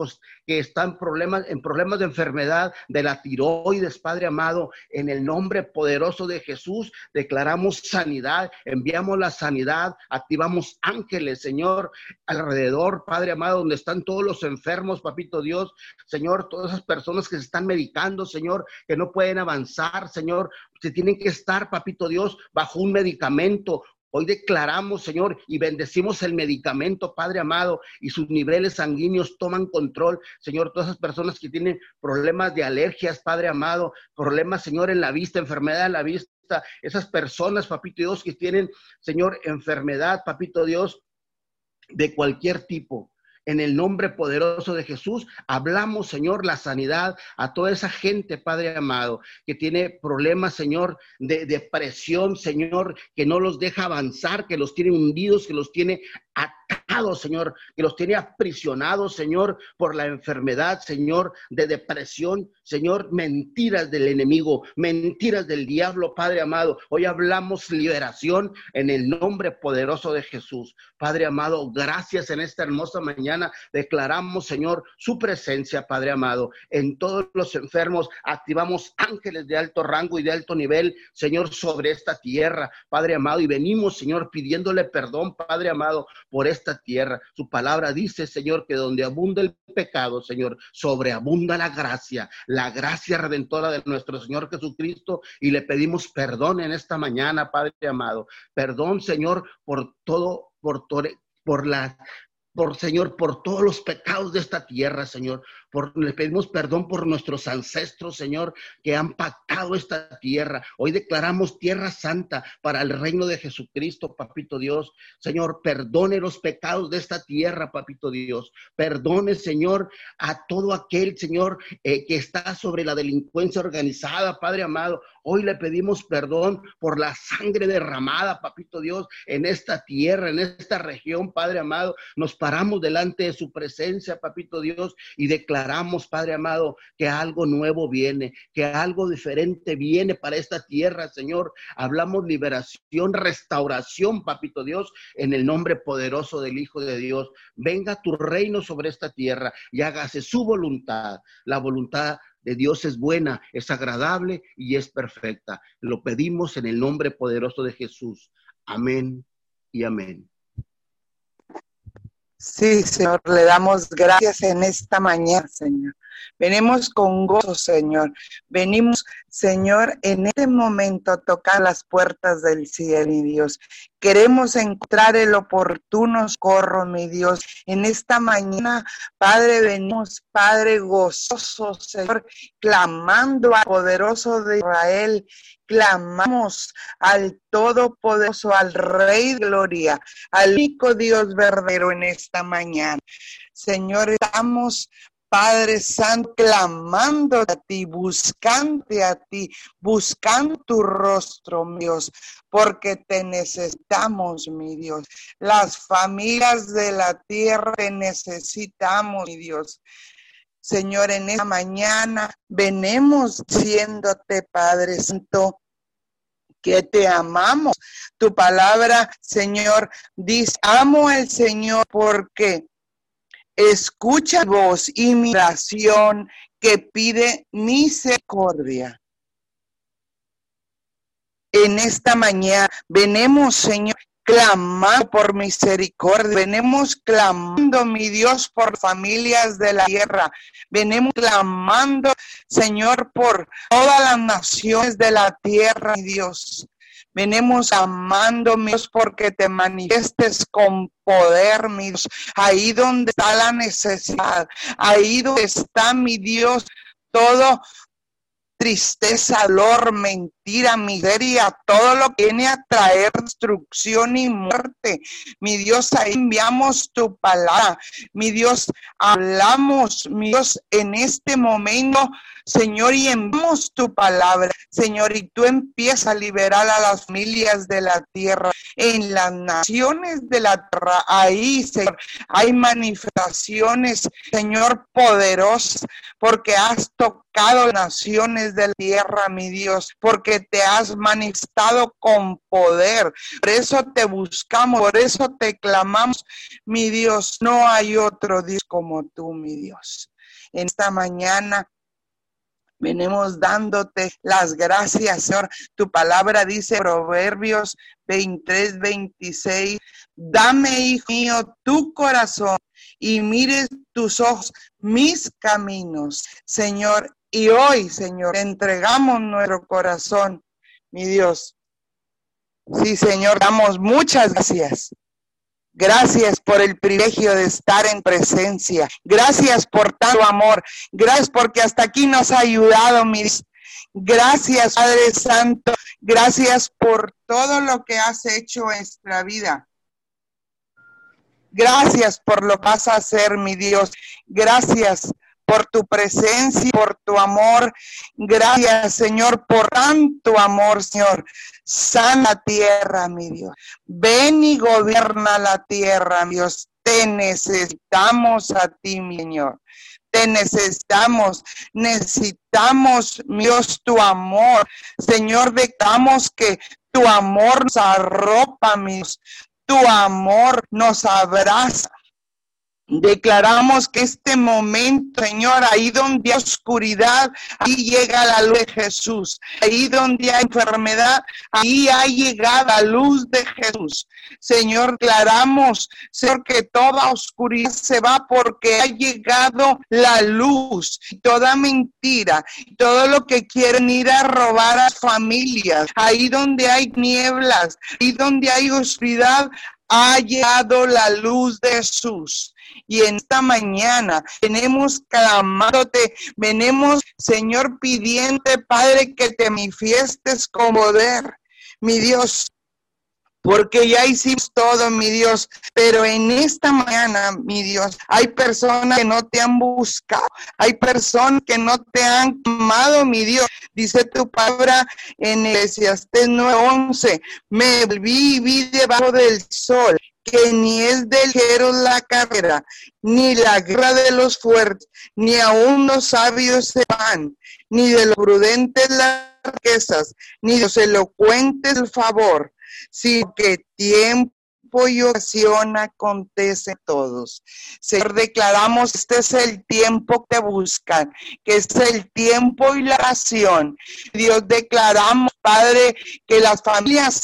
S3: que están problemas, en problemas de enfermedad de la tiroides, Padre amado, en el nombre poderoso de Jesús, declaramos sanidad, enviamos la sanidad, activamos ángeles, Señor, alrededor, Padre amado, donde están todos los enfermos, Papito Dios, Señor, todas esas personas que se están medicando, Señor, que no pueden avanzar, Señor, se tienen que estar, Papito Dios, bajo un medicamento, Hoy declaramos, Señor, y bendecimos el medicamento, Padre amado, y sus niveles sanguíneos toman control, Señor, todas esas personas que tienen problemas de alergias, Padre amado, problemas, Señor, en la vista, enfermedad en la vista, esas personas, Papito Dios, que tienen, Señor, enfermedad, Papito Dios, de cualquier tipo en el nombre poderoso de Jesús, hablamos, Señor, la sanidad a toda esa gente, Padre amado, que tiene problemas, Señor, de depresión, Señor, que no los deja avanzar, que los tiene hundidos, que los tiene atados, Señor, que los tiene aprisionados, Señor, por la enfermedad, Señor, de depresión, Señor, mentiras del enemigo, mentiras del diablo, Padre amado. Hoy hablamos liberación en el nombre poderoso de Jesús. Padre amado, gracias en esta hermosa mañana. Declaramos, Señor, su presencia, Padre amado, en todos los enfermos. Activamos ángeles de alto rango y de alto nivel, Señor, sobre esta tierra, Padre amado. Y venimos, Señor, pidiéndole perdón, Padre amado, por esta tierra. Su palabra dice, Señor, que donde abunda el pecado, Señor, sobreabunda la gracia, la gracia redentora de nuestro Señor Jesucristo. Y le pedimos perdón en esta mañana, Padre amado. Perdón, Señor, por todo por, por la por Señor, por todos los pecados de esta tierra, Señor. Por, le pedimos perdón por nuestros ancestros, Señor, que han pactado esta tierra. Hoy declaramos tierra santa para el reino de Jesucristo, Papito Dios. Señor, perdone los pecados de esta tierra, Papito Dios. Perdone, Señor, a todo aquel, Señor, eh, que está sobre la delincuencia organizada, Padre amado. Hoy le pedimos perdón por la sangre derramada, Papito Dios, en esta tierra, en esta región, Padre amado. Nos paramos delante de su presencia, papito Dios, y declaramos, Padre amado, que algo nuevo viene, que algo diferente viene para esta tierra, Señor. Hablamos liberación, restauración, papito Dios, en el nombre poderoso del Hijo de Dios. Venga tu reino sobre esta tierra y hágase su voluntad, la voluntad de Dios es buena, es agradable y es perfecta. Lo pedimos en el nombre poderoso de Jesús. Amén y amén.
S4: Sí, Señor, le damos gracias en esta mañana, Señor. Venimos con gozo, Señor. Venimos, Señor, en este momento a tocar las puertas del cielo, mi Dios. Queremos encontrar el oportuno corro, mi Dios. En esta mañana, Padre, venimos, Padre, gozoso, Señor, clamando al poderoso de Israel. Clamamos al Todopoderoso, al Rey de Gloria, al único Dios verdadero en esta mañana. Señor, estamos Padre Santo, clamando a ti, buscando a ti, buscando tu rostro, mi Dios, porque te necesitamos, mi Dios. Las familias de la tierra te necesitamos, mi Dios. Señor, en esta mañana venemos diciéndote, Padre Santo, que te amamos. Tu palabra, Señor, dice, amo al Señor porque escucha voz y mi oración que pide misericordia. En esta mañana venemos, Señor, clamando por misericordia. Venemos clamando, mi Dios, por familias de la tierra. Venemos clamando, Señor, por todas las naciones de la tierra, mi Dios. Venimos amando, mi Dios, porque te manifiestes con poder, mi Dios. Ahí donde está la necesidad, ahí donde está, mi Dios, todo tristeza, dolor, mentira, miseria, todo lo que viene a traer destrucción y muerte. Mi Dios, ahí enviamos tu palabra. Mi Dios, hablamos, mi Dios, en este momento, Señor, y enviamos tu palabra, Señor, y tú empiezas a liberar a las familias de la tierra, en las naciones de la tierra. Ahí, Señor, hay manifestaciones, Señor, poderosas, porque has tocado naciones de la tierra, mi Dios, porque te has manifestado con poder. Por eso te buscamos, por eso te clamamos, mi Dios. No hay otro Dios como tú, mi Dios. En esta mañana Venimos dándote las gracias, Señor. Tu palabra dice, Proverbios 23, 26, dame, hijo mío, tu corazón y mires tus ojos mis caminos, Señor. Y hoy, Señor, entregamos nuestro corazón, mi Dios. Sí, Señor, damos muchas gracias. Gracias por el privilegio de estar en presencia. Gracias por tanto amor. Gracias porque hasta aquí nos ha ayudado, mis. Gracias, Padre Santo. Gracias por todo lo que has hecho en nuestra vida. Gracias por lo que vas a hacer, mi Dios. Gracias por tu presencia, por tu amor. Gracias, Señor, por tanto amor, Señor. Sana tierra, mi Dios. Ven y gobierna la tierra, Dios. Te necesitamos a ti, mi Señor. Te necesitamos, necesitamos, Dios, tu amor. Señor, dejamos que tu amor nos arropa, mi Dios. Tu amor nos abraza. Declaramos que este momento, Señor, ahí donde hay oscuridad, ahí llega la luz de Jesús. Ahí donde hay enfermedad, ahí ha llegado la luz de Jesús. Señor, declaramos, Señor, que toda oscuridad se va porque ha llegado la luz. Toda mentira, todo lo que quieren ir a robar a familias, ahí donde hay nieblas, ahí donde hay oscuridad, ha llegado la luz de Jesús. Y en esta mañana venimos clamándote, venimos, Señor, pidiente, Padre, que te manifiestes con poder. Mi Dios, porque ya hicimos todo, mi Dios. Pero en esta mañana, mi Dios, hay personas que no te han buscado, hay personas que no te han amado, mi Dios. Dice tu palabra en Eclesiastes 9:11, me vi, vi debajo del sol que ni es del ligero la carrera, ni la guerra de los fuertes, ni aún los sabios se van, ni de los prudentes las riquezas, ni de los elocuentes el favor, sino que tiempo y ocasión acontece todos. Señor, declaramos, este es el tiempo que buscan, que es el tiempo y la oración. Dios, declaramos, Padre, que las familias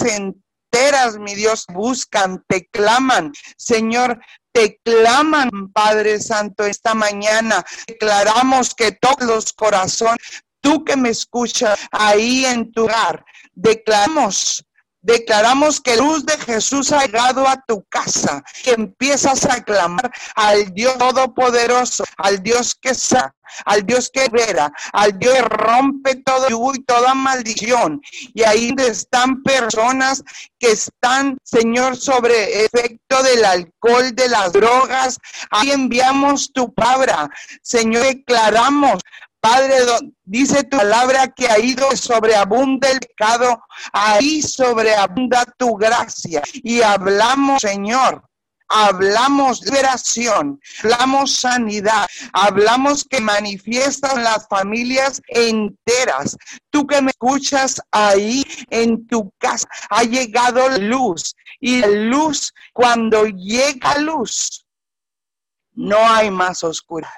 S4: mi Dios, buscan, te claman. Señor, te claman, Padre Santo, esta mañana. Declaramos que todos los corazones, tú que me escuchas ahí en tu hogar, declaramos Declaramos que la luz de Jesús ha llegado a tu casa, que empiezas a clamar al Dios Todopoderoso, al Dios que sa, al Dios que vera, al Dios que rompe todo y toda maldición. Y ahí están personas que están, Señor, sobre efecto del alcohol, de las drogas. Ahí enviamos tu palabra. Señor, declaramos Padre, dice tu palabra que ha ido sobreabunda el pecado, ahí sobreabunda tu gracia. Y hablamos, Señor, hablamos liberación, hablamos sanidad, hablamos que manifiestan las familias enteras. Tú que me escuchas ahí en tu casa, ha llegado luz y la luz, cuando llega luz, no hay más oscuridad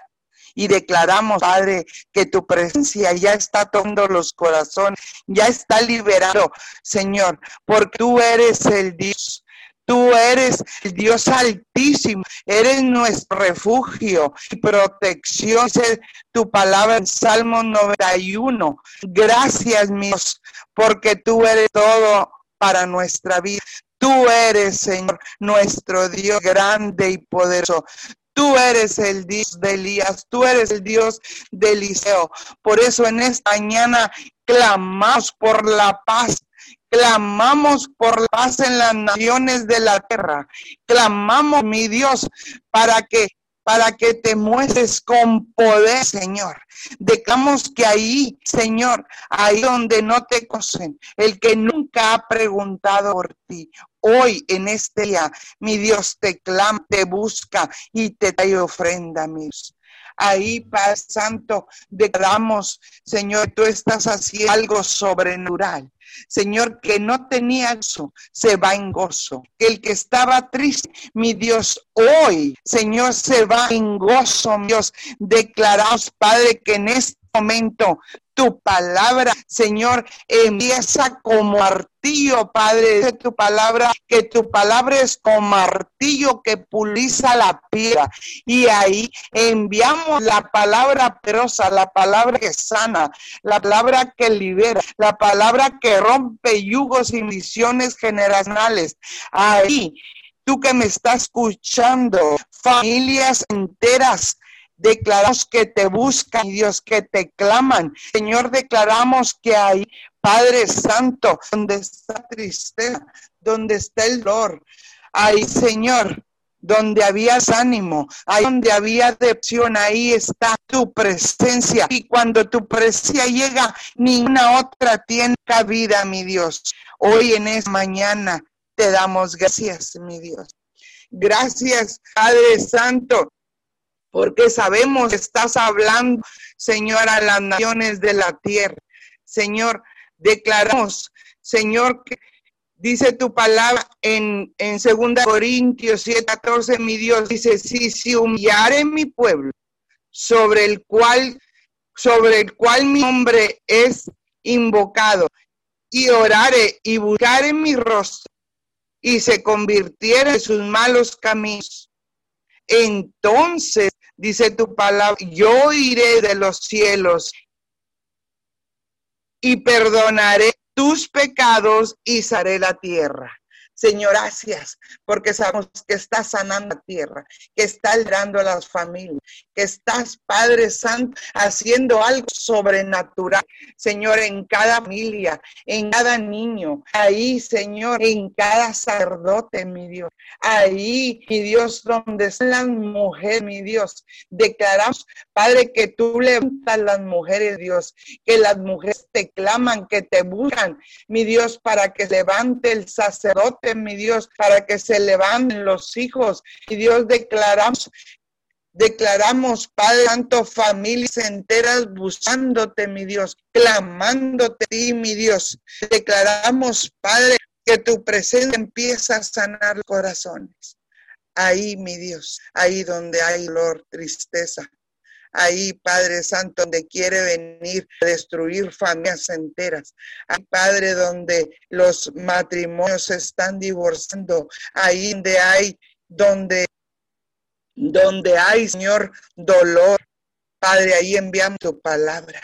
S4: y declaramos, Padre, que tu presencia ya está tomando los corazones, ya está liberado, Señor, porque tú eres el Dios. Tú eres el Dios altísimo, eres nuestro refugio y protección. Dice tu palabra en Salmo 91. Gracias, mi Dios, porque tú eres todo para nuestra vida. Tú eres, Señor, nuestro Dios grande y poderoso. Tú eres el Dios de Elías, tú eres el Dios de Eliseo. Por eso en esta mañana clamamos por la paz clamamos por la paz en las naciones de la tierra. Clamamos, mi Dios, para que para que te muestres con poder, Señor. Declamos que ahí, Señor, ahí donde no te conocen, el que nunca ha preguntado por ti, hoy en este día, mi Dios te clama, te busca y te trae ofrenda, mis. Ahí, Padre Santo, declaramos, Señor, tú estás haciendo algo sobrenatural. Señor, que no tenía eso, se va en gozo. El que estaba triste, mi Dios, hoy, Señor, se va en gozo, mi Dios. Declaramos, Padre, que en este momento tu palabra, Señor, empieza como martillo, Padre, de tu palabra, que tu palabra es como martillo que puliza la piedra. Y ahí enviamos la palabra perosa, la palabra que sana, la palabra que libera, la palabra que rompe yugos y misiones generacionales. Ahí tú que me estás escuchando, familias enteras Declaramos que te buscan, Dios, que te claman. Señor, declaramos que hay, Padre Santo, donde está tristeza, donde está el dolor. Ahí, Señor, donde había ánimo, ahí donde había depresión, ahí está tu presencia. Y cuando tu presencia llega, ninguna otra tiene cabida, mi Dios. Hoy en esta mañana te damos gracias, mi Dios. Gracias, Padre Santo, porque sabemos que estás hablando, Señor, a las naciones de la tierra. Señor, declaramos, Señor, que dice tu palabra en, en 2 Corintios 7, 14, mi Dios dice, si, si humillare mi pueblo, sobre el cual, sobre el cual mi nombre es invocado, y orare y buscare mi rostro, y se convirtiere en sus malos caminos, entonces dice tu palabra, yo iré de los cielos y perdonaré tus pecados y saré la tierra. Señor, gracias, porque sabemos que estás sanando la tierra, que estás librando a las familias, que estás, Padre Santo, haciendo algo sobrenatural, Señor, en cada familia, en cada niño, ahí, Señor, en cada sacerdote, mi Dios, ahí, mi Dios, donde están las mujeres, mi Dios, declaramos, Padre, que tú levantas las mujeres, Dios, que las mujeres te claman, que te buscan, mi Dios, para que levante el sacerdote mi Dios, para que se levanten los hijos. Y Dios declaramos Declaramos, Padre Santo, familias enteras buscándote, mi Dios, clamándote, ti, mi Dios. Declaramos, Padre, que tu presencia empieza a sanar corazones. Ahí, mi Dios, ahí donde hay dolor, tristeza, ahí, Padre Santo, donde quiere venir a destruir familias enteras. Ahí, Padre, donde los matrimonios se están divorciando. Ahí donde hay, donde, donde hay, Señor, dolor. Padre, ahí enviamos tu palabra.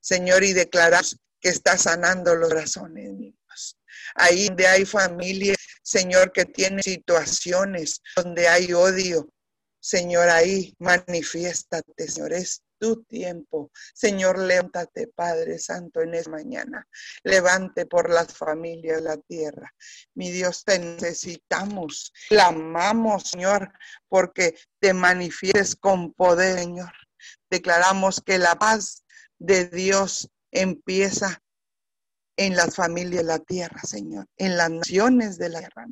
S4: Señor, y declaramos que está sanando los corazones, míos. Ahí donde hay familias, Señor, que tienen situaciones donde hay odio, Señor, ahí manifiéstate, Señor, es tu tiempo. Señor, levántate, Padre Santo, en esta mañana. Levante por las familias de la tierra. Mi Dios, te necesitamos. Clamamos, Señor, porque te manifiestes con poder, Señor. Declaramos que la paz de Dios empieza en las familias de la tierra, Señor, en las naciones de la tierra,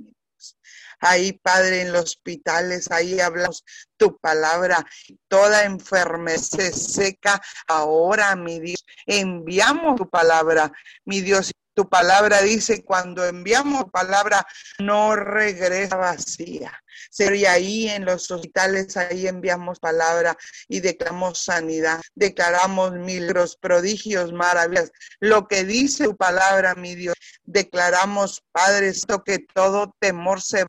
S4: Ahí, Padre, en los hospitales, ahí hablamos tu palabra. Toda enfermedad se seca ahora, mi Dios. Enviamos tu palabra, mi Dios. Tu palabra dice, cuando enviamos palabra, no regresa vacía. Sería ahí en los hospitales, ahí enviamos palabra y declaramos sanidad, declaramos milagros, prodigios, maravillas. Lo que dice tu palabra, mi Dios, declaramos, Padre, esto que todo temor se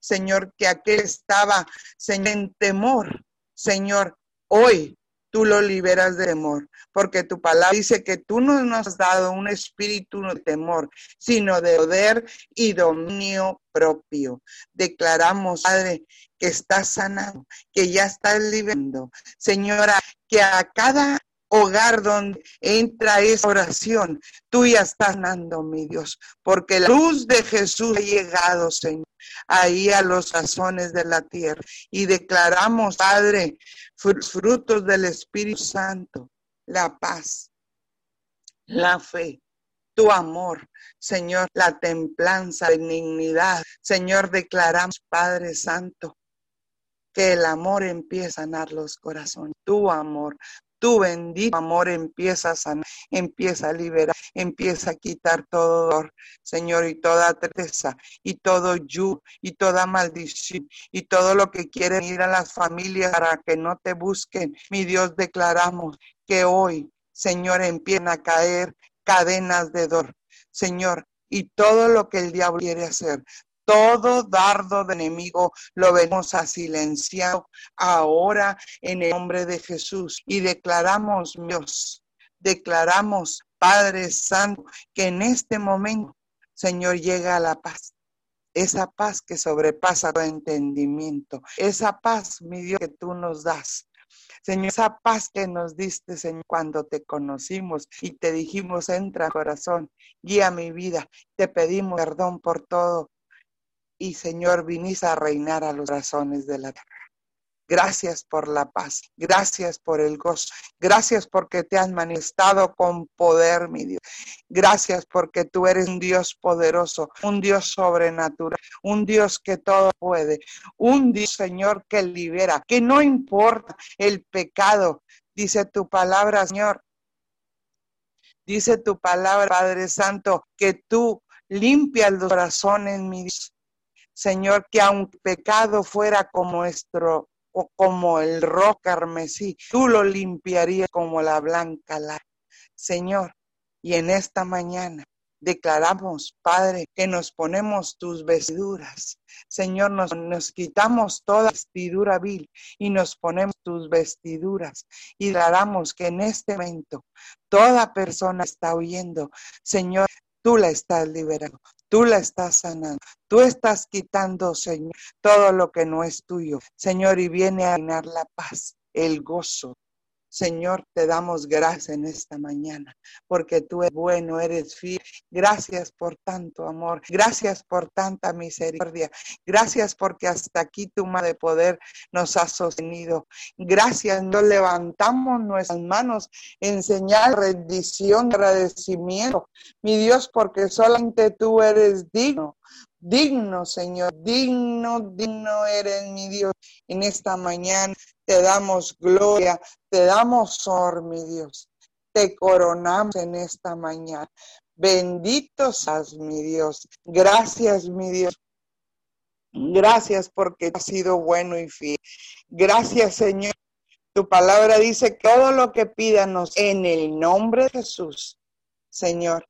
S4: Señor, que aquel estaba, Señor, en temor, Señor, hoy tú lo liberas de temor, porque tu palabra dice que tú no nos has dado un espíritu de temor, sino de poder y dominio propio. Declaramos, Padre, que estás sanando, que ya estás liberando. Señora, que a cada hogar donde entra esa oración, tú ya estás sanando, mi Dios, porque la luz de Jesús ha llegado, Señor ahí a los sazones de la tierra. Y declaramos, Padre, frutos del Espíritu Santo, la paz, la fe, tu amor, Señor, la templanza, la benignidad. Señor, declaramos, Padre Santo, que el amor empieza a sanar los corazones, tu amor, tu bendito amor empieza a sanar, empieza a liberar, empieza a quitar todo dolor, Señor, y toda tristeza, y todo yugo, y toda maldición, y todo lo que quiere ir a las familias para que no te busquen. Mi Dios, declaramos que hoy, Señor, empiezan a caer cadenas de dolor. Señor, y todo lo que el diablo quiere hacer, todo dardo de enemigo lo venimos a silenciar ahora en el nombre de Jesús y declaramos, Dios, declaramos, Padre Santo, que en este momento, Señor, llega la paz. Esa paz que sobrepasa todo entendimiento. Esa paz, mi Dios, que tú nos das. Señor, esa paz que nos diste, Señor, cuando te conocimos y te dijimos, entra corazón, guía mi vida. Te pedimos perdón por todo y Señor, vinís a reinar a los corazones de la tierra. Gracias por la paz, gracias por el gozo, gracias porque te has manifestado con poder, mi Dios. Gracias porque tú eres un Dios poderoso, un Dios sobrenatural, un Dios que todo puede, un Dios, Señor, que libera, que no importa el pecado, dice tu palabra, Señor. Dice tu palabra, Padre Santo, que tú limpias los corazones, mi Dios Señor, que aunque pecado fuera como nuestro o como el rojo carmesí, tú lo limpiarías como la blanca la. Señor, y en esta mañana declaramos, Padre, que nos ponemos tus vestiduras. Señor, nos, nos, quitamos toda vestidura vil y nos ponemos tus vestiduras y declaramos que en este momento toda persona está huyendo. Señor, tú la estás liberando. Tú la estás sanando. Tú estás quitando, Señor, todo lo que no es tuyo. Señor, y viene a reinar la paz, el gozo, Señor, te damos gracias en esta mañana, porque tú eres bueno, eres fiel. Gracias por tanto amor, gracias por tanta misericordia, gracias porque hasta aquí tu mano de poder nos ha sostenido. Gracias, nos levantamos nuestras manos en señal de rendición, agradecimiento, mi Dios, porque solamente tú eres digno. Digno, Señor, digno, digno eres mi Dios. En esta mañana te damos gloria, te damos honor, mi Dios. Te coronamos en esta mañana. Bendito seas, mi Dios. Gracias, mi Dios. Gracias porque has sido bueno y fiel. Gracias, Señor. Tu palabra dice todo lo que pídanos en el nombre de Jesús, Señor,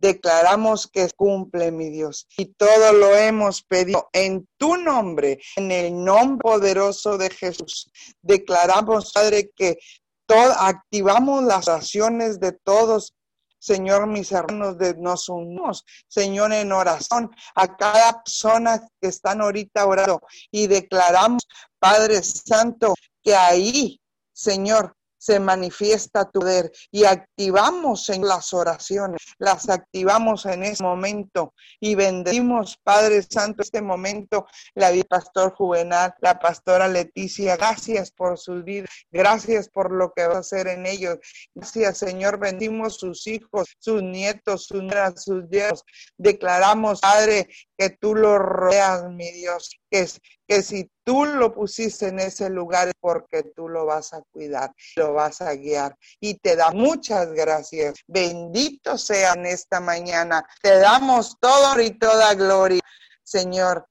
S4: declaramos que cumple, mi Dios. Y todo lo hemos pedido en tu nombre, en el nombre poderoso de Jesús. Declaramos, Padre, que todo, activamos las acciones de todos Señor, mis hermanos, de, nos unimos, Señor, en oración a cada persona que están ahorita orando y declaramos, Padre Santo, que ahí, Señor, se manifiesta tu poder y activamos en las oraciones, las activamos en ese momento y bendecimos, Padre Santo, este momento, la vida pastor Juvenal, la pastora Leticia, gracias por sus vidas, gracias por lo que va a hacer en ellos, gracias Señor, bendimos sus hijos, sus nietos, sus nietas, sus hijos, declaramos, Padre, que tú lo rodeas, mi Dios, que, que si tú lo pusiste en ese lugar es porque tú lo vas a cuidar, lo vas a guiar. Y te da muchas gracias. Bendito sea en esta mañana. Te damos todo y toda gloria, Señor.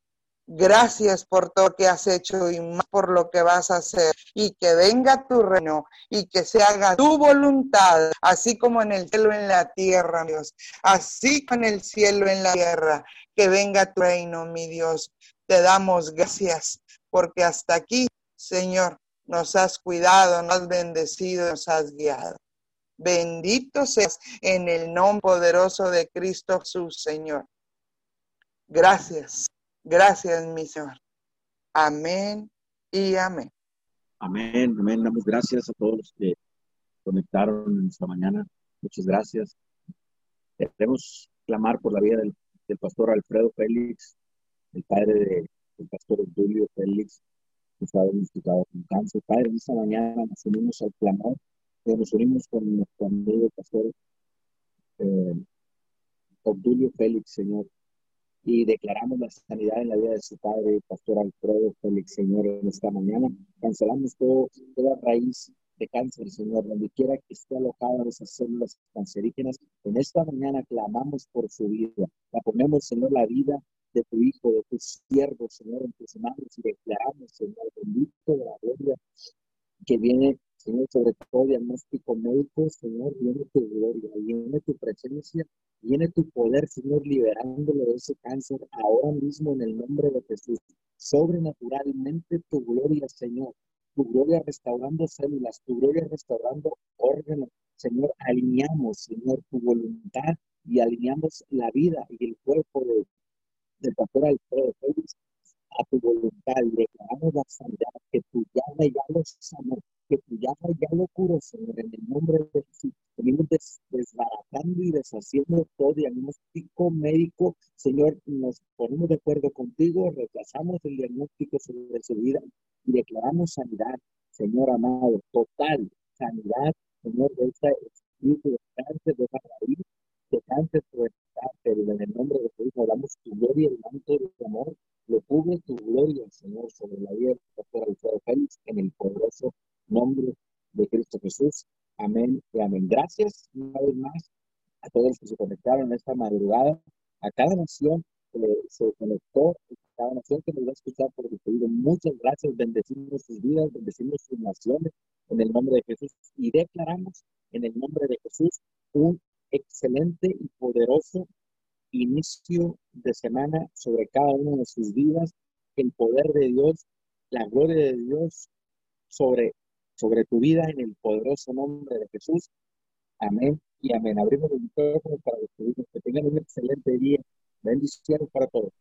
S4: Gracias por todo que has hecho y más por lo que vas a hacer. Y que venga tu reino y que se haga tu voluntad, así como en el cielo en la tierra, Dios. Así como en el cielo en la tierra. Que venga tu reino, mi Dios. Te damos gracias porque hasta aquí, Señor, nos has cuidado, nos has bendecido, nos has guiado. Bendito seas en el nombre poderoso de Cristo Jesús, Señor. Gracias, gracias, mi Señor. Amén y amén.
S1: Amén, amén. Damos gracias a todos los que conectaron en esta mañana. Muchas gracias. Queremos clamar por la vida del, del pastor Alfredo Félix, el padre del pastor Julio Félix, que está diagnosticado con cáncer. Padre, esta mañana nos unimos al clamor, nos unimos con nuestro amigo el pastor eh, Félix, Señor, y declaramos la sanidad en la vida de su padre, el pastor Alfredo Félix, Señor, en esta mañana. Cancelamos todo, toda raíz de cáncer, Señor, donde quiera que esté alojada esas células cancerígenas. En esta mañana clamamos por su vida. La ponemos, Señor, la vida de tu Hijo, de tus siervos, Señor, en tus manos y declaramos, Señor, bendito de la gloria que viene, Señor, sobre todo diagnóstico médico, Señor, viene tu gloria, viene tu presencia, viene tu poder, Señor, liberándolo de ese cáncer ahora mismo en el nombre de Jesús. Sobrenaturalmente tu gloria, Señor, tu gloria restaurando células, tu gloria restaurando órganos. Señor, alineamos, Señor, tu voluntad y alineamos la vida y el cuerpo de, del pastor Alfredo a tu voluntad y declaramos la sanidad, que tu llama ya lo sanó, que tu llama ya lo curó, Señor, en el nombre de Jesús. Venimos desbaratando y deshaciendo todo diagnóstico médico. Señor, nos ponemos de acuerdo contigo, rechazamos el diagnóstico sobre su vida y declaramos sanidad, Señor amado, total sanidad, Señor, de este espíritu de cáncer, de raíz de cáncer, de pero en el nombre de Jesús hablamos tu gloria, el manto de tu amor, lo cubre tu gloria, Señor, sobre la vida del pastor Alfredo Félix, en el poderoso nombre de Cristo Jesús. Amén y amén. Gracias una vez más a todos los que se conectaron esta madrugada, a cada nación que se conectó, a cada nación que nos va a escuchar por el pedido. Muchas gracias, bendecimos sus vidas, bendecimos sus naciones en el nombre de Jesús y declaramos en el nombre de Jesús un excelente y poderoso inicio de semana sobre cada una de sus vidas, el poder de Dios, la gloria de Dios sobre, sobre tu vida en el poderoso nombre de Jesús. Amén y amén. Abrimos el micrófono para. Que tengan un excelente día Bendiciones para todos.